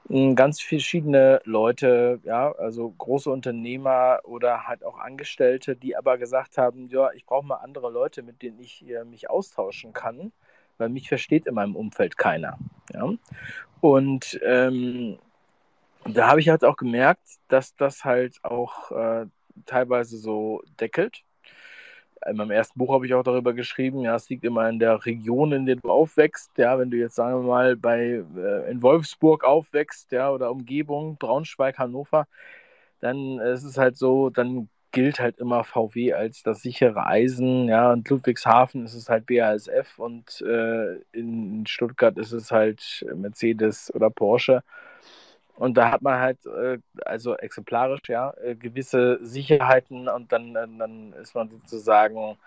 Hm, ganz verschiedene Leute, ja, also große Unternehmer oder halt auch Angestellte, die aber gesagt haben, ja, ich brauche mal andere Leute, mit denen ich äh, mich austauschen kann, weil mich versteht in meinem Umfeld keiner. Ja. Und ähm, da habe ich halt auch gemerkt, dass das halt auch äh, teilweise so deckelt. In meinem ersten Buch habe ich auch darüber geschrieben, ja, es liegt immer in der Region, in der du aufwächst. Ja, wenn du jetzt, sagen wir mal, bei, äh, in Wolfsburg aufwächst, ja, oder Umgebung, Braunschweig, Hannover, dann ist es halt so, dann gilt halt immer VW als das sichere Eisen, ja, und Ludwigshafen ist es halt BASF und äh, in Stuttgart ist es halt Mercedes oder Porsche. Und da hat man halt, äh, also exemplarisch, ja, äh, gewisse Sicherheiten und dann, äh, dann ist man sozusagen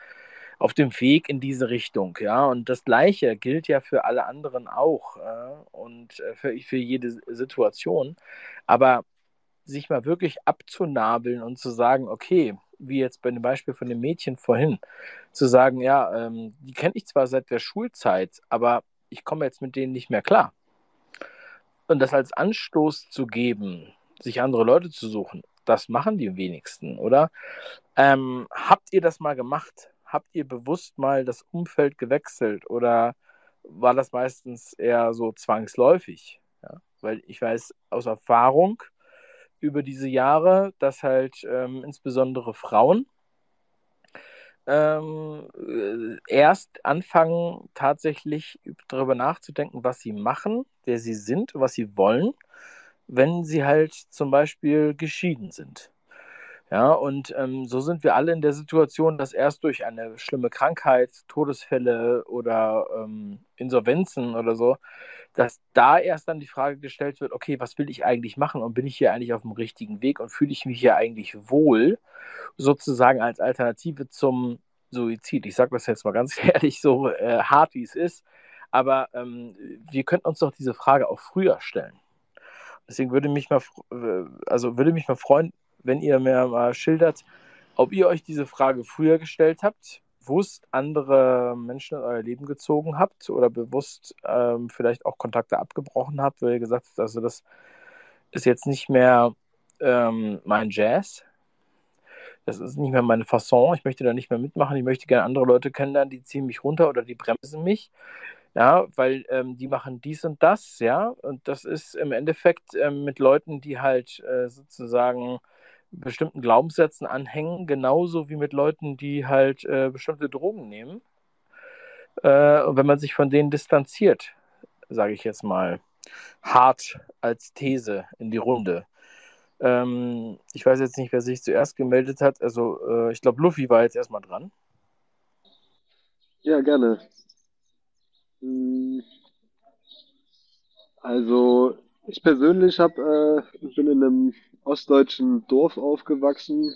auf dem Weg in diese Richtung, ja. Und das Gleiche gilt ja für alle anderen auch und für, für jede Situation. Aber sich mal wirklich abzunabeln und zu sagen, okay, wie jetzt bei dem Beispiel von dem Mädchen vorhin, zu sagen, ja, ähm, die kenne ich zwar seit der Schulzeit, aber ich komme jetzt mit denen nicht mehr klar und das als Anstoß zu geben, sich andere Leute zu suchen, das machen die wenigsten, oder? Ähm, habt ihr das mal gemacht? Habt ihr bewusst mal das Umfeld gewechselt oder war das meistens eher so zwangsläufig? Ja? Weil ich weiß aus Erfahrung über diese Jahre, dass halt ähm, insbesondere Frauen ähm, äh, erst anfangen, tatsächlich darüber nachzudenken, was sie machen, wer sie sind, was sie wollen, wenn sie halt zum Beispiel geschieden sind. Ja, und ähm, so sind wir alle in der Situation, dass erst durch eine schlimme Krankheit, Todesfälle oder ähm, Insolvenzen oder so, dass da erst dann die Frage gestellt wird, okay, was will ich eigentlich machen und bin ich hier eigentlich auf dem richtigen Weg und fühle ich mich hier eigentlich wohl, sozusagen als Alternative zum Suizid. Ich sage das jetzt mal ganz ehrlich, so äh, hart wie es ist, aber ähm, wir könnten uns doch diese Frage auch früher stellen. Deswegen würde mich mal, äh, also würde mich mal freuen, wenn ihr mir mal schildert, ob ihr euch diese Frage früher gestellt habt, bewusst andere Menschen in euer Leben gezogen habt oder bewusst ähm, vielleicht auch Kontakte abgebrochen habt, weil ihr gesagt habt, also das ist jetzt nicht mehr ähm, mein Jazz. Das ist nicht mehr meine Fasson. Ich möchte da nicht mehr mitmachen. Ich möchte gerne andere Leute kennenlernen, die ziehen mich runter oder die bremsen mich ja, weil ähm, die machen dies und das, ja, und das ist im Endeffekt ähm, mit Leuten, die halt äh, sozusagen bestimmten Glaubenssätzen anhängen, genauso wie mit Leuten, die halt äh, bestimmte Drogen nehmen. Äh, wenn man sich von denen distanziert, sage ich jetzt mal, hart als These in die Runde. Ähm, ich weiß jetzt nicht, wer sich zuerst gemeldet hat. Also, äh, ich glaube, Luffy war jetzt erstmal dran. Ja, gerne. Hm. Also, ich persönlich hab, äh, bin in einem ostdeutschen Dorf aufgewachsen,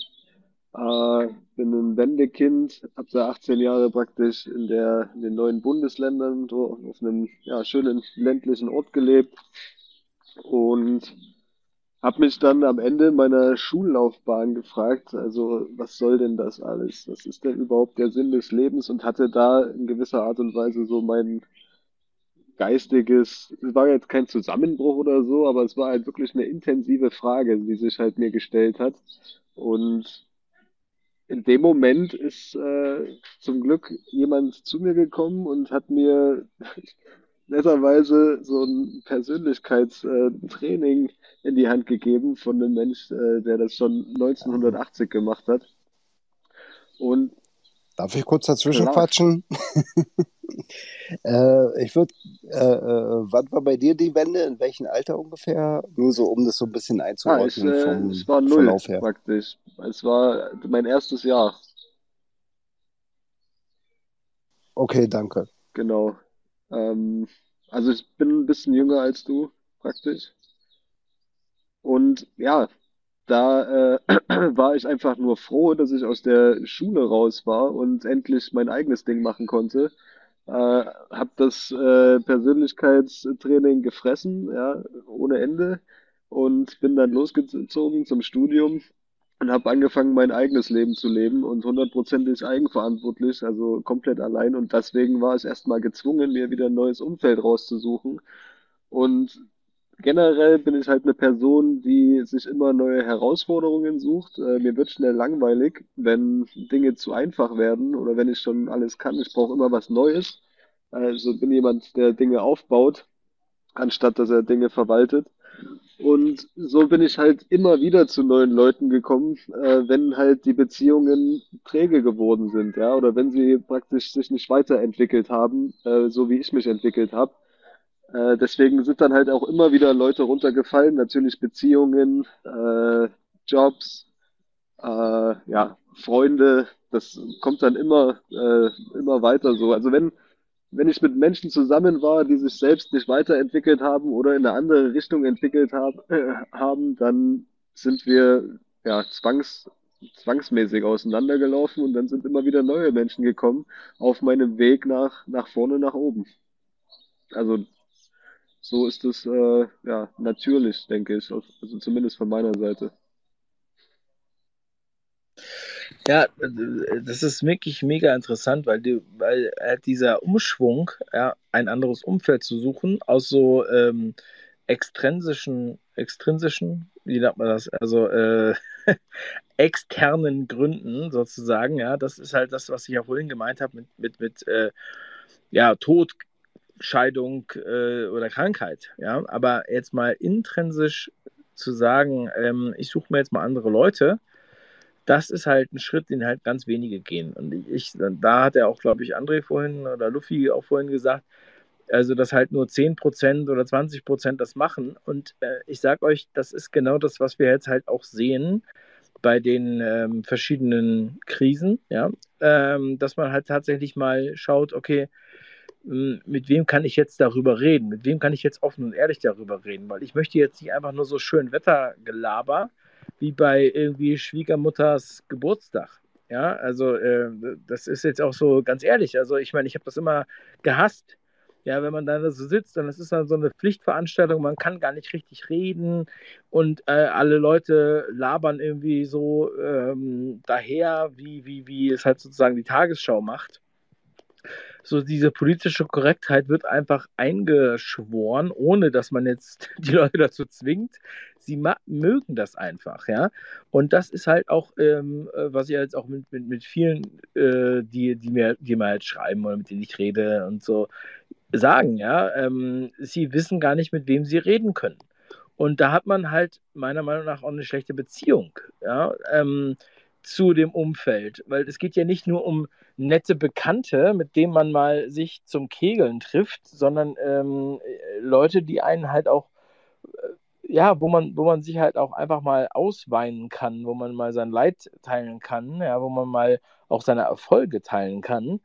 äh, bin ein Wendekind, habe da 18 Jahre praktisch in der, in den neuen Bundesländern auf einem ja, schönen ländlichen Ort gelebt und habe mich dann am Ende meiner Schullaufbahn gefragt, also was soll denn das alles? Was ist denn überhaupt der Sinn des Lebens? Und hatte da in gewisser Art und Weise so mein geistiges, es war jetzt kein Zusammenbruch oder so, aber es war halt wirklich eine intensive Frage, die sich halt mir gestellt hat. Und in dem Moment ist äh, zum Glück jemand zu mir gekommen und hat mir netterweise so ein Persönlichkeitstraining in die Hand gegeben von einem Mensch, äh, der das schon 1980 gemacht hat. Und Darf ich kurz dazwischen Klar. quatschen? äh, ich würde, äh, äh, wann war bei dir die Wende? In welchem Alter ungefähr? Nur so, um das so ein bisschen einzuordnen. Ah, ich, vom, es war null her. praktisch. Es war mein erstes Jahr. Okay, danke. Genau. Ähm, also ich bin ein bisschen jünger als du, praktisch. Und ja, da äh, war ich einfach nur froh, dass ich aus der Schule raus war und endlich mein eigenes Ding machen konnte. äh, habe das äh, Persönlichkeitstraining gefressen, ja, ohne Ende und bin dann losgezogen zum Studium und habe angefangen, mein eigenes Leben zu leben und hundertprozentig eigenverantwortlich, also komplett allein. Und deswegen war es erstmal gezwungen, mir wieder ein neues Umfeld rauszusuchen. Und generell bin ich halt eine Person, die sich immer neue Herausforderungen sucht. Äh, mir wird schnell langweilig, wenn Dinge zu einfach werden oder wenn ich schon alles kann. Ich brauche immer was Neues. Also bin jemand, der Dinge aufbaut, anstatt dass er Dinge verwaltet. Und so bin ich halt immer wieder zu neuen Leuten gekommen, äh, wenn halt die Beziehungen träge geworden sind, ja, oder wenn sie praktisch sich nicht weiterentwickelt haben, äh, so wie ich mich entwickelt habe. Äh, deswegen sind dann halt auch immer wieder Leute runtergefallen, natürlich Beziehungen, äh, Jobs, äh, ja, Freunde, das kommt dann immer, äh, immer weiter so. Also wenn wenn ich mit Menschen zusammen war, die sich selbst nicht weiterentwickelt haben oder in eine andere Richtung entwickelt hab, äh, haben, dann sind wir ja zwangs, zwangsmäßig auseinandergelaufen und dann sind immer wieder neue Menschen gekommen auf meinem Weg nach, nach vorne, nach oben. Also so ist es äh, ja natürlich, denke ich, also zumindest von meiner Seite. Ja, das ist wirklich mega interessant, weil, die, weil dieser Umschwung, ja, ein anderes Umfeld zu suchen, aus so ähm, extrinsischen, extrinsischen, wie nennt man das, also äh, externen Gründen sozusagen, ja, das ist halt das, was ich ja vorhin gemeint habe mit, mit, mit äh, ja, Tod, Scheidung äh, oder Krankheit, ja, aber jetzt mal intrinsisch zu sagen, ähm, ich suche mir jetzt mal andere Leute, das ist halt ein Schritt, den halt ganz wenige gehen. Und ich, da hat er auch, glaube ich, André vorhin oder Luffy auch vorhin gesagt, also dass halt nur 10% oder 20% das machen. Und äh, ich sage euch, das ist genau das, was wir jetzt halt auch sehen bei den ähm, verschiedenen Krisen, ja, ähm, dass man halt tatsächlich mal schaut, okay, mit wem kann ich jetzt darüber reden? Mit wem kann ich jetzt offen und ehrlich darüber reden? Weil ich möchte jetzt nicht einfach nur so schön Wettergelaber, wie bei irgendwie Schwiegermutters Geburtstag. Ja, also äh, das ist jetzt auch so ganz ehrlich. Also ich meine, ich habe das immer gehasst. Ja, wenn man da so sitzt und es ist dann so eine Pflichtveranstaltung, man kann gar nicht richtig reden und äh, alle Leute labern irgendwie so ähm, daher, wie, wie, wie es halt sozusagen die Tagesschau macht so diese politische Korrektheit wird einfach eingeschworen, ohne dass man jetzt die Leute dazu zwingt. Sie mögen das einfach, ja. Und das ist halt auch, ähm, äh, was ich jetzt auch mit, mit, mit vielen, äh, die, die, mir, die mir halt schreiben oder mit denen ich rede und so sagen, ja. Ähm, sie wissen gar nicht, mit wem sie reden können. Und da hat man halt meiner Meinung nach auch eine schlechte Beziehung, ja. Ähm, zu dem Umfeld, weil es geht ja nicht nur um nette Bekannte, mit denen man mal sich zum Kegeln trifft, sondern ähm, Leute, die einen halt auch, äh, ja, wo man, wo man sich halt auch einfach mal ausweinen kann, wo man mal sein Leid teilen kann, ja, wo man mal auch seine Erfolge teilen kann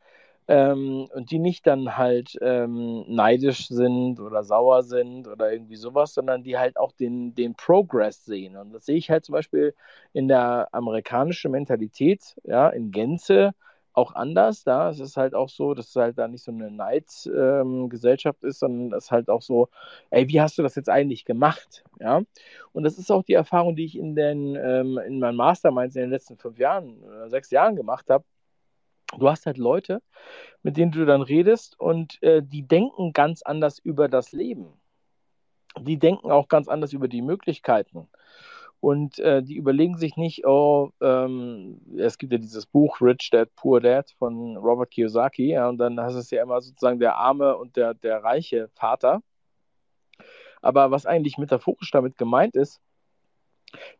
ähm, und die nicht dann halt ähm, neidisch sind oder sauer sind oder irgendwie sowas, sondern die halt auch den, den Progress sehen. Und das sehe ich halt zum Beispiel in der amerikanischen Mentalität, ja, in Gänze auch anders. Da es ist halt auch so, dass es halt da nicht so eine Neidgesellschaft ähm, ist, sondern es ist halt auch so, ey, wie hast du das jetzt eigentlich gemacht? Ja. Und das ist auch die Erfahrung, die ich in den ähm, in meinen Masterminds in den letzten fünf Jahren oder sechs Jahren gemacht habe du hast halt Leute, mit denen du dann redest und äh, die denken ganz anders über das Leben. Die denken auch ganz anders über die Möglichkeiten. Und äh, die überlegen sich nicht, oh, ähm, es gibt ja dieses Buch Rich Dad, Poor Dad von Robert Kiyosaki, ja, und dann hast es ja immer sozusagen der arme und der, der reiche Vater. Aber was eigentlich metaphorisch damit gemeint ist,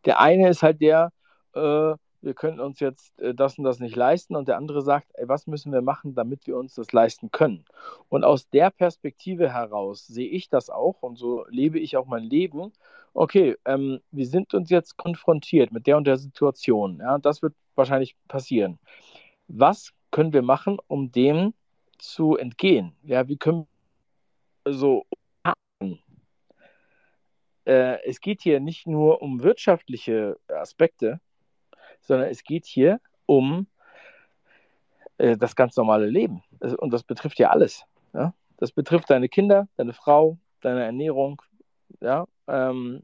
der eine ist halt der, äh, wir können uns jetzt äh, das und das nicht leisten und der andere sagt, ey, was müssen wir machen, damit wir uns das leisten können. Und aus der Perspektive heraus sehe ich das auch und so lebe ich auch mein Leben. Okay, ähm, wir sind uns jetzt konfrontiert mit der und der Situation. Ja, das wird wahrscheinlich passieren. Was können wir machen, um dem zu entgehen? Ja, wie können so äh, es geht hier nicht nur um wirtschaftliche Aspekte, sondern es geht hier um äh, das ganz normale Leben. Und das betrifft ja alles. Das betrifft deine Kinder, deine Frau, deine Ernährung. Ähm,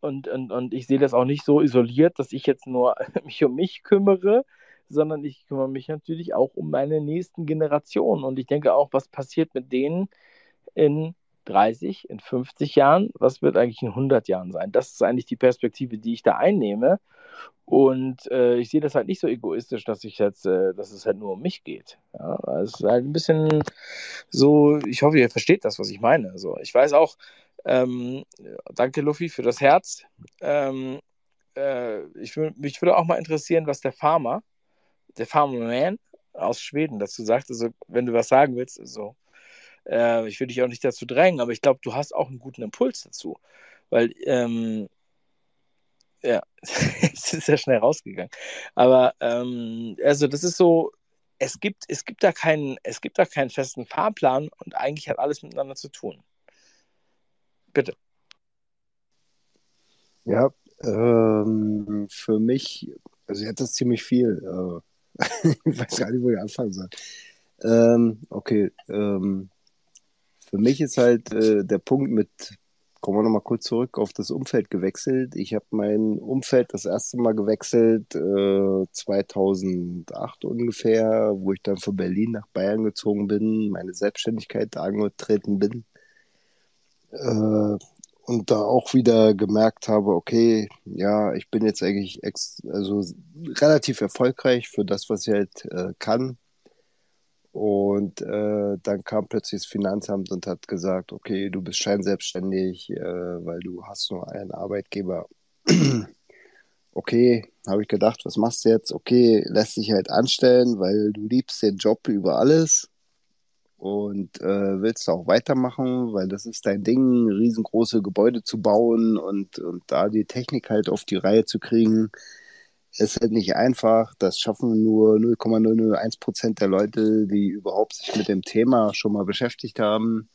und, und, und ich sehe das auch nicht so isoliert, dass ich jetzt nur mich um mich kümmere, sondern ich kümmere mich natürlich auch um meine nächsten Generationen. Und ich denke auch, was passiert mit denen in 30, in 50 Jahren? Was wird eigentlich in 100 Jahren sein? Das ist eigentlich die Perspektive, die ich da einnehme. Und äh, ich sehe das halt nicht so egoistisch, dass ich jetzt, äh, dass es halt nur um mich geht. Ja, es ist halt ein bisschen so, ich hoffe, ihr versteht das, was ich meine. So, ich weiß auch, ähm, danke Luffy für das Herz. Ähm, äh, ich, mich würde auch mal interessieren, was der Farmer, der Farmerman aus Schweden dazu sagt. Also, wenn du was sagen willst, so. Äh, ich will dich auch nicht dazu drängen, aber ich glaube, du hast auch einen guten Impuls dazu. Weil ähm, ja, es ist ja schnell rausgegangen. Aber ähm, also das ist so, es gibt, es gibt da keinen, es gibt da keinen festen Fahrplan und eigentlich hat alles miteinander zu tun. Bitte. Ja, ähm, für mich, also jetzt ist ziemlich viel. Äh, ich weiß gar nicht, wo ich anfangen soll. Ähm, okay, ähm, für mich ist halt äh, der Punkt mit kommen wir nochmal kurz zurück auf das Umfeld gewechselt. Ich habe mein Umfeld das erste Mal gewechselt äh, 2008 ungefähr, wo ich dann von Berlin nach Bayern gezogen bin, meine Selbstständigkeit angetreten bin. Äh, und da auch wieder gemerkt habe, okay, ja, ich bin jetzt eigentlich ex also relativ erfolgreich für das, was ich halt äh, kann. Und äh, dann kam plötzlich das Finanzamt und hat gesagt, okay, du bist scheinselbstständig, äh, weil du hast nur einen Arbeitgeber. okay, habe ich gedacht, was machst du jetzt? Okay, lässt dich halt anstellen, weil du liebst den Job über alles und äh, willst auch weitermachen, weil das ist dein Ding, riesengroße Gebäude zu bauen und, und da die Technik halt auf die Reihe zu kriegen ist halt nicht einfach. Das schaffen nur 0,001 Prozent der Leute, die überhaupt sich mit dem Thema schon mal beschäftigt haben.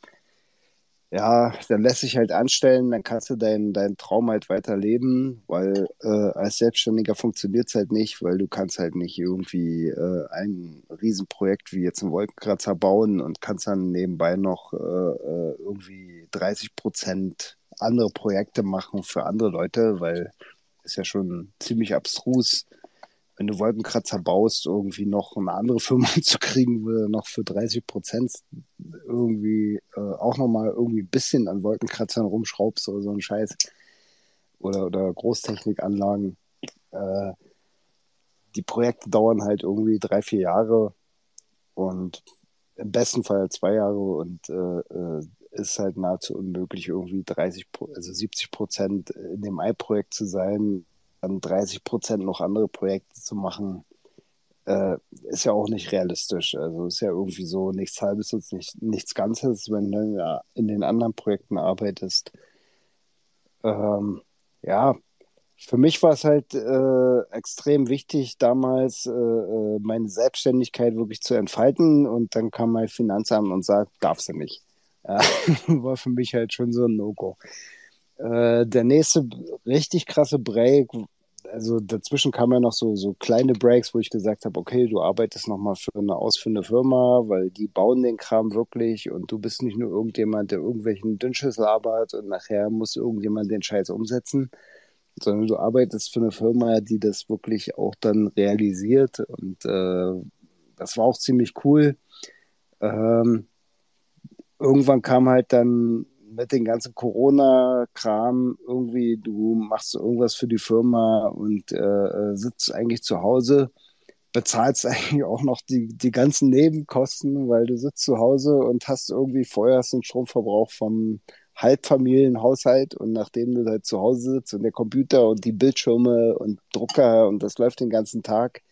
Ja, dann lässt sich halt anstellen, dann kannst du deinen dein Traum halt weiterleben, weil äh, als Selbstständiger funktioniert es halt nicht, weil du kannst halt nicht irgendwie äh, ein Riesenprojekt wie jetzt ein Wolkenkratzer bauen und kannst dann nebenbei noch äh, äh irgendwie 30 Prozent andere Projekte machen für andere Leute, weil ist ja schon ziemlich abstrus, wenn du Wolkenkratzer baust, irgendwie noch eine andere Firma zu kriegen, wo du noch für 30 Prozent irgendwie äh, auch nochmal irgendwie ein bisschen an Wolkenkratzern rumschraubst oder so ein Scheiß. Oder, oder Großtechnikanlagen. Äh, die Projekte dauern halt irgendwie drei, vier Jahre und im besten Fall zwei Jahre und äh, äh ist halt nahezu unmöglich, irgendwie 30, also 70 Prozent in dem Ei-Projekt zu sein, dann 30 Prozent noch andere Projekte zu machen, äh, ist ja auch nicht realistisch. Also ist ja irgendwie so nichts Halbes und nicht, nichts Ganzes, wenn du in den anderen Projekten arbeitest. Ähm, ja, für mich war es halt äh, extrem wichtig, damals äh, äh meine Selbstständigkeit wirklich zu entfalten und dann kam mein Finanzamt und sagt, darfst du nicht. Ja, war für mich halt schon so ein No-Go. Äh, der nächste richtig krasse Break, also dazwischen kamen ja noch so, so kleine Breaks, wo ich gesagt habe, okay, du arbeitest nochmal für eine ausführende Firma, weil die bauen den Kram wirklich und du bist nicht nur irgendjemand, der irgendwelchen Dünnschiss labert und nachher muss irgendjemand den Scheiß umsetzen, sondern du arbeitest für eine Firma, die das wirklich auch dann realisiert und äh, das war auch ziemlich cool. Ähm, irgendwann kam halt dann mit dem ganzen Corona-Kram irgendwie, du machst irgendwas für die Firma und äh, äh sitzt eigentlich zu Hause, bezahlst eigentlich auch noch die, die ganzen Nebenkosten, weil du sitzt zu Hause und hast irgendwie vorher einen Stromverbrauch vom Halbfamilienhaushalt und nachdem du halt zu Hause sitzt und der Computer und die Bildschirme und Drucker und das läuft den ganzen Tag,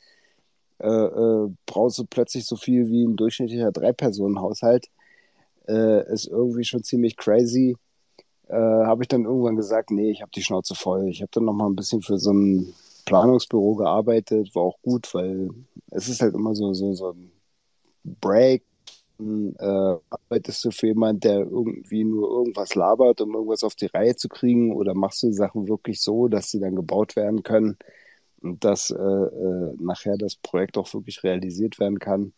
äh, äh, brauchst du plötzlich so viel wie ein durchschnittlicher Drei-Personen-Haushalt äh, ist irgendwie schon ziemlich crazy. Äh, habe ich dann irgendwann gesagt, nee, ich habe die Schnauze voll. Ich habe dann noch mal ein bisschen für so ein Planungsbüro gearbeitet, war auch gut, weil es ist halt immer so, so, so ein Break. Äh, arbeitest du für jemanden, der irgendwie nur irgendwas labert, um irgendwas auf die Reihe zu kriegen, oder machst du die Sachen wirklich so, dass sie dann gebaut werden können? und dass äh, äh, nachher das Projekt auch wirklich realisiert werden kann.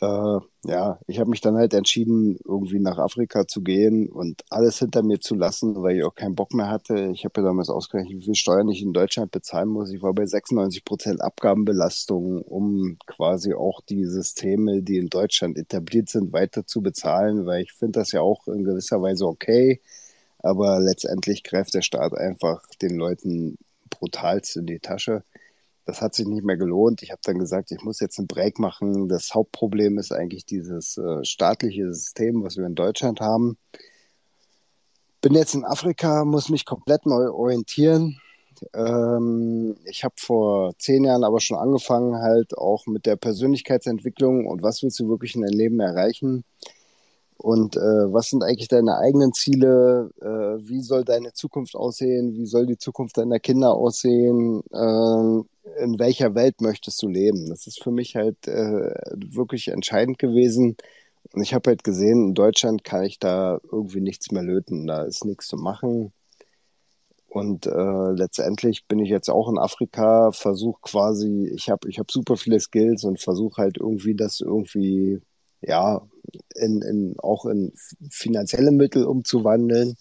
Äh, ja, ich habe mich dann halt entschieden, irgendwie nach Afrika zu gehen und alles hinter mir zu lassen, weil ich auch keinen Bock mehr hatte. Ich habe ja damals ausgerechnet, wie viel Steuern ich in Deutschland bezahlen muss. Ich war bei 96 Prozent Abgabenbelastung, um quasi auch die Systeme, die in Deutschland etabliert sind, weiter zu bezahlen, weil ich finde das ja auch in gewisser Weise okay. Aber letztendlich greift der Staat einfach den Leuten brutalst in die Tasche das hat sich nicht mehr gelohnt. Ich habe dann gesagt, ich muss jetzt einen Break machen. Das Hauptproblem ist eigentlich dieses äh, staatliche System, was wir in Deutschland haben. Bin jetzt in Afrika, muss mich komplett neu orientieren. Ähm, ich habe vor zehn Jahren aber schon angefangen, halt auch mit der Persönlichkeitsentwicklung und was willst du wirklich in deinem Leben erreichen und äh, was sind eigentlich deine eigenen Ziele? Äh, wie soll deine Zukunft aussehen? Wie soll die Zukunft deiner Kinder aussehen? Äh, in welcher Welt möchtest du leben? Das ist für mich halt äh, wirklich entscheidend gewesen. Und ich habe halt gesehen, in Deutschland kann ich da irgendwie nichts mehr löten. Da ist nichts zu machen. Und äh, letztendlich bin ich jetzt auch in Afrika, versuche quasi, ich habe ich hab super viele Skills und versuche halt irgendwie das irgendwie, ja, in, in, auch in finanzielle Mittel umzuwandeln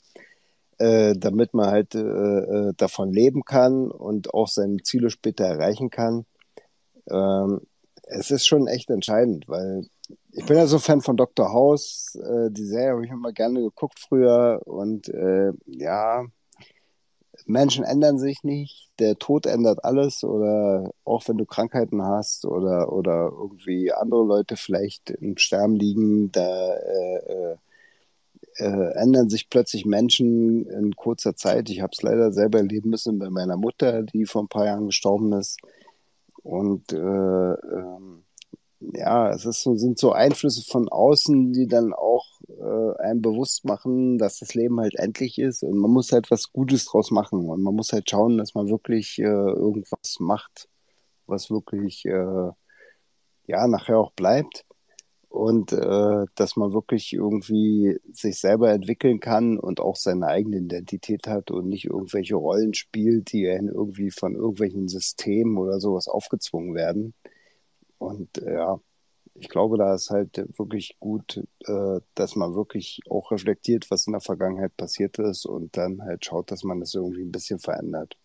äh, damit man halt äh, äh, davon leben kann und auch seine Ziele später erreichen kann. Ähm, es ist schon echt entscheidend, weil ich bin ja so Fan von Dr. House. Äh, die Serie habe ich immer gerne geguckt früher und äh, ja, Menschen ändern sich nicht, der Tod ändert alles oder auch wenn du Krankheiten hast oder, oder irgendwie andere Leute vielleicht im Sterben liegen, da äh, äh äh, ändern sich plötzlich Menschen in kurzer Zeit. Ich habe es leider selber erleben müssen bei meiner Mutter, die vor ein paar Jahren gestorben ist. Und äh, ähm, ja, es ist so, sind so Einflüsse von außen, die dann auch äh, einem bewusst machen, dass das Leben halt endlich ist und man muss halt was Gutes draus machen und man muss halt schauen, dass man wirklich äh, irgendwas macht, was wirklich äh, ja nachher auch bleibt und äh, dass man wirklich irgendwie sich selber entwickeln kann und auch seine eigene Identität hat und nicht irgendwelche Rollen spielt, die irgendwie von irgendwelchen Systemen oder sowas aufgezwungen werden. Und äh, ja, ich glaube, da ist halt wirklich gut, äh, dass man wirklich auch reflektiert, was in der Vergangenheit passiert ist und dann halt schaut, dass man das irgendwie ein bisschen verändert.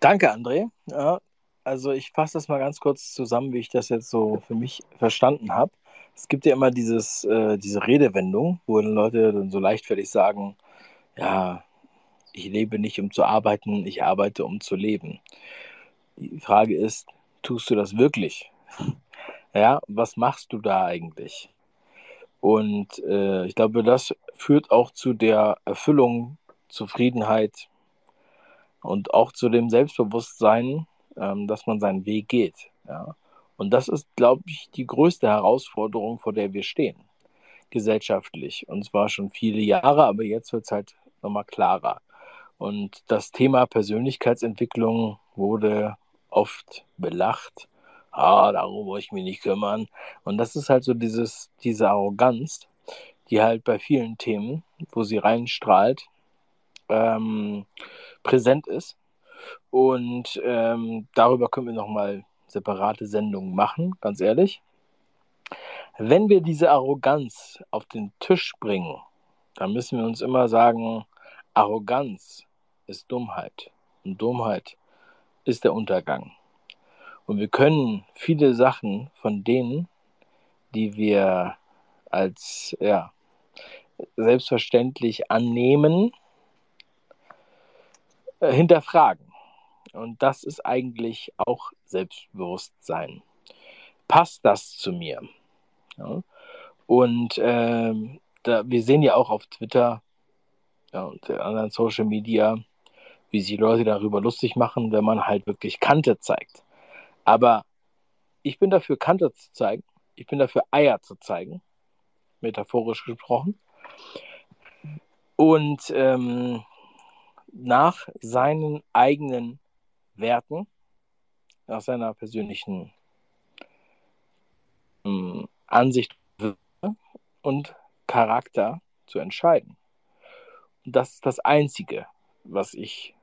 Danke, André. Ja, also ich fasse das mal ganz kurz zusammen, wie ich das jetzt so für mich verstanden habe. Es gibt ja immer dieses, äh, diese Redewendung, wo Leute dann so leichtfertig sagen, ja, ich lebe nicht, um zu arbeiten, ich arbeite, um zu leben. Die Frage ist, tust du das wirklich? Ja, was machst du da eigentlich? Und äh, ich glaube, das führt auch zu der Erfüllung, Zufriedenheit und auch zu dem Selbstbewusstsein, ähm, dass man seinen Weg geht. Ja? Und das ist, glaube ich, die größte Herausforderung, vor der wir stehen, gesellschaftlich. Und zwar schon viele Jahre, aber jetzt wird es halt nochmal klarer. Und das Thema Persönlichkeitsentwicklung wurde oft belacht. Ah, darum muss ich mich nicht kümmern. Und das ist halt so dieses, diese Arroganz, die halt bei vielen Themen, wo sie reinstrahlt, ähm, präsent ist. Und ähm, darüber können wir nochmal separate Sendungen machen, ganz ehrlich. Wenn wir diese Arroganz auf den Tisch bringen, dann müssen wir uns immer sagen, Arroganz ist Dummheit. Und Dummheit ist der Untergang. Und wir können viele Sachen von denen, die wir als ja, selbstverständlich annehmen, äh, hinterfragen. Und das ist eigentlich auch Selbstbewusstsein. Passt das zu mir? Ja. Und ähm, da, wir sehen ja auch auf Twitter ja, und anderen Social Media, wie sich Leute darüber lustig machen, wenn man halt wirklich Kante zeigt. Aber ich bin dafür, Kante zu zeigen. Ich bin dafür, Eier zu zeigen, metaphorisch gesprochen. Und ähm, nach seinen eigenen Werten, nach seiner persönlichen ähm, Ansicht und Charakter zu entscheiden. Und das ist das Einzige, was ich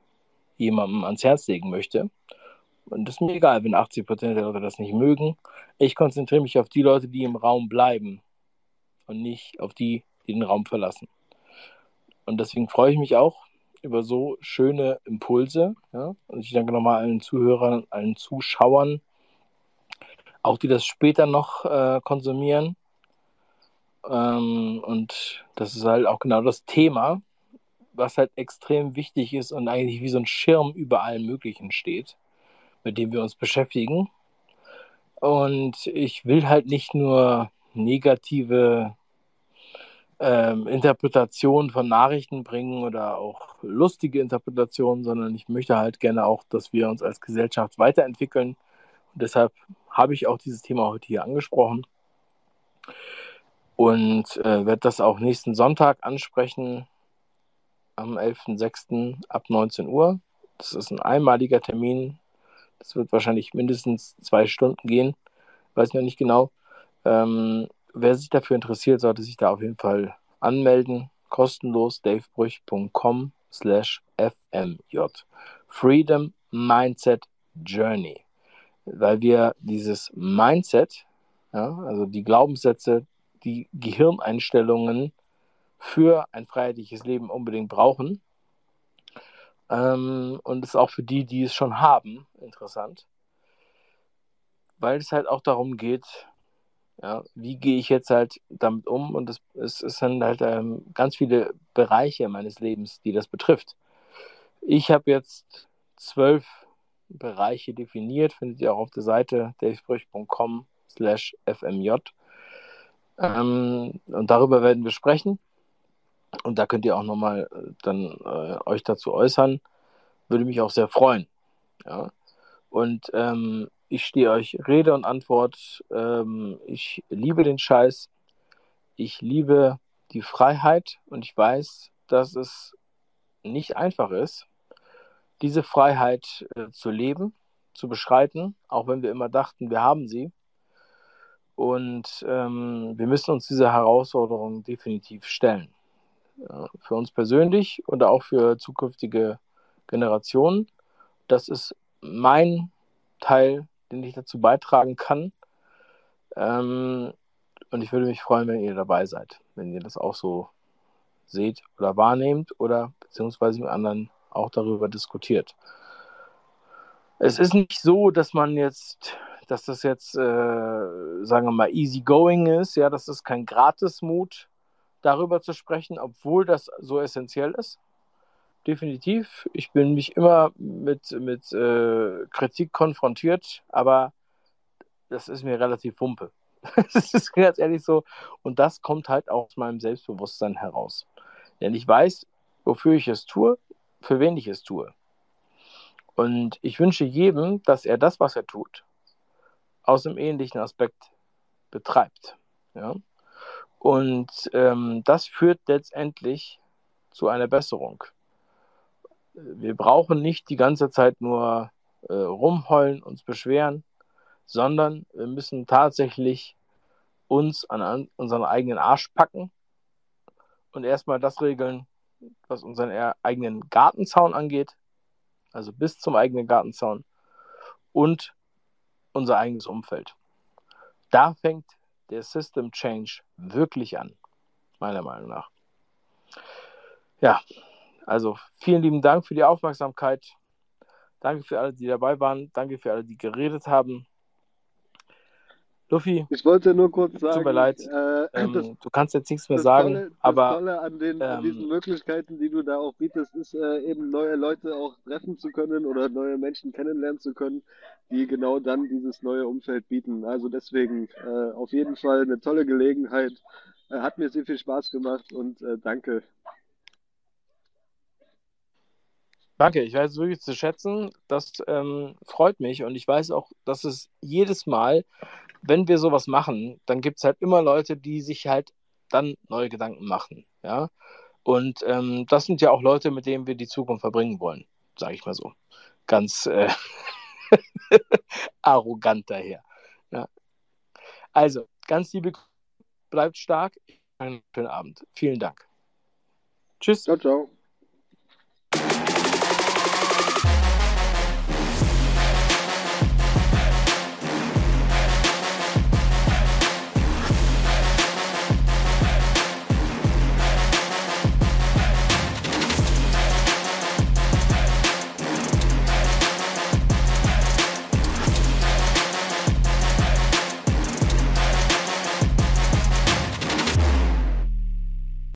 jemandem ans Herz legen möchte. Und es ist mir egal, wenn 80 Prozent der Leute das nicht mögen. Ich konzentriere mich auf die Leute, die im Raum bleiben und nicht auf die, die den Raum verlassen. Und deswegen freue ich mich auch über so schöne Impulse. Ja? Und ich danke nochmal allen Zuhörern, allen Zuschauern, auch die das später noch äh, konsumieren. Ähm, und das ist halt auch genau das Thema, was halt extrem wichtig ist und eigentlich wie so ein Schirm über allem Möglichen steht, mit dem wir uns beschäftigen. Und ich will halt nicht nur negative ähm, Interpretationen von Nachrichten bringen oder auch lustige Interpretationen, sondern ich möchte halt gerne auch, dass wir uns als Gesellschaft weiterentwickeln. Und deshalb habe ich auch dieses Thema heute hier angesprochen und äh, werde das auch nächsten Sonntag ansprechen am 11.06. ab 19 Uhr. Das ist ein einmaliger Termin. Das wird wahrscheinlich mindestens zwei Stunden gehen. Weiß noch nicht genau. Ähm, wer sich dafür interessiert, sollte sich da auf jeden Fall anmelden. Kostenlos davebrüch.com slash fmj. Freedom Mindset Journey. Weil wir dieses Mindset, ja, also die Glaubenssätze, die Gehirneinstellungen für ein freiheitliches Leben unbedingt brauchen. Ähm, und ist auch für die, die es schon haben, interessant. Weil es halt auch darum geht, ja, wie gehe ich jetzt halt damit um? Und es, es, es sind halt ähm, ganz viele Bereiche meines Lebens, die das betrifft. Ich habe jetzt zwölf Bereiche definiert, findet ihr auch auf der Seite davesprüch.com slash fmj. Ähm, und darüber werden wir sprechen. Und da könnt ihr auch nochmal äh, dann äh, euch dazu äußern. Würde mich auch sehr freuen. Ja. Und ähm, ich stehe euch Rede und Antwort. Ähm, ich liebe den Scheiß. Ich liebe die Freiheit und ich weiß, dass es nicht einfach ist, diese Freiheit äh, zu leben, zu beschreiten, auch wenn wir immer dachten, wir haben sie. Und ähm, wir müssen uns dieser Herausforderung definitiv stellen. Ja, für uns persönlich und auch für zukünftige Generationen. Das ist mein Teil den ich dazu beitragen kann. Ähm, und ich würde mich freuen, wenn ihr dabei seid, wenn ihr das auch so seht oder wahrnehmt oder beziehungsweise mit anderen auch darüber diskutiert. Es ist nicht so, dass man jetzt, dass das jetzt, äh, sagen wir mal, easy going ist, ja, das ist kein Gratismut, darüber zu sprechen, obwohl das so essentiell ist definitiv. Ich bin mich immer mit, mit äh, Kritik konfrontiert, aber das ist mir relativ wumpe. das ist ganz ehrlich so. Und das kommt halt auch aus meinem Selbstbewusstsein heraus. Denn ich weiß, wofür ich es tue, für wen ich es tue. Und ich wünsche jedem, dass er das, was er tut, aus einem ähnlichen Aspekt betreibt. Ja? Und ähm, das führt letztendlich zu einer Besserung wir brauchen nicht die ganze Zeit nur äh, rumheulen, uns beschweren, sondern wir müssen tatsächlich uns an, an unseren eigenen Arsch packen und erstmal das regeln, was unseren eigenen Gartenzaun angeht, also bis zum eigenen Gartenzaun und unser eigenes Umfeld. Da fängt der System Change wirklich an, meiner Meinung nach. Ja, also vielen lieben Dank für die Aufmerksamkeit. Danke für alle, die dabei waren. Danke für alle, die geredet haben. Luffy. Ich wollte nur kurz sagen. Tut mir leid. Äh, ähm, das, du kannst jetzt nichts mehr sagen. Tolle, aber das Tolle an, den, ähm, an diesen Möglichkeiten, die du da auch bietest, ist äh, eben neue Leute auch treffen zu können oder neue Menschen kennenlernen zu können, die genau dann dieses neue Umfeld bieten. Also deswegen äh, auf jeden Fall eine tolle Gelegenheit. Äh, hat mir sehr viel Spaß gemacht und äh, danke. Danke, ich weiß es wirklich zu schätzen. Das ähm, freut mich und ich weiß auch, dass es jedes Mal, wenn wir sowas machen, dann gibt es halt immer Leute, die sich halt dann neue Gedanken machen. Ja. Und ähm, das sind ja auch Leute, mit denen wir die Zukunft verbringen wollen, sage ich mal so. Ganz äh, arrogant daher. Ja. Also, ganz liebe, bleibt stark. Einen schönen Abend. Vielen Dank. Tschüss. Ciao, ciao.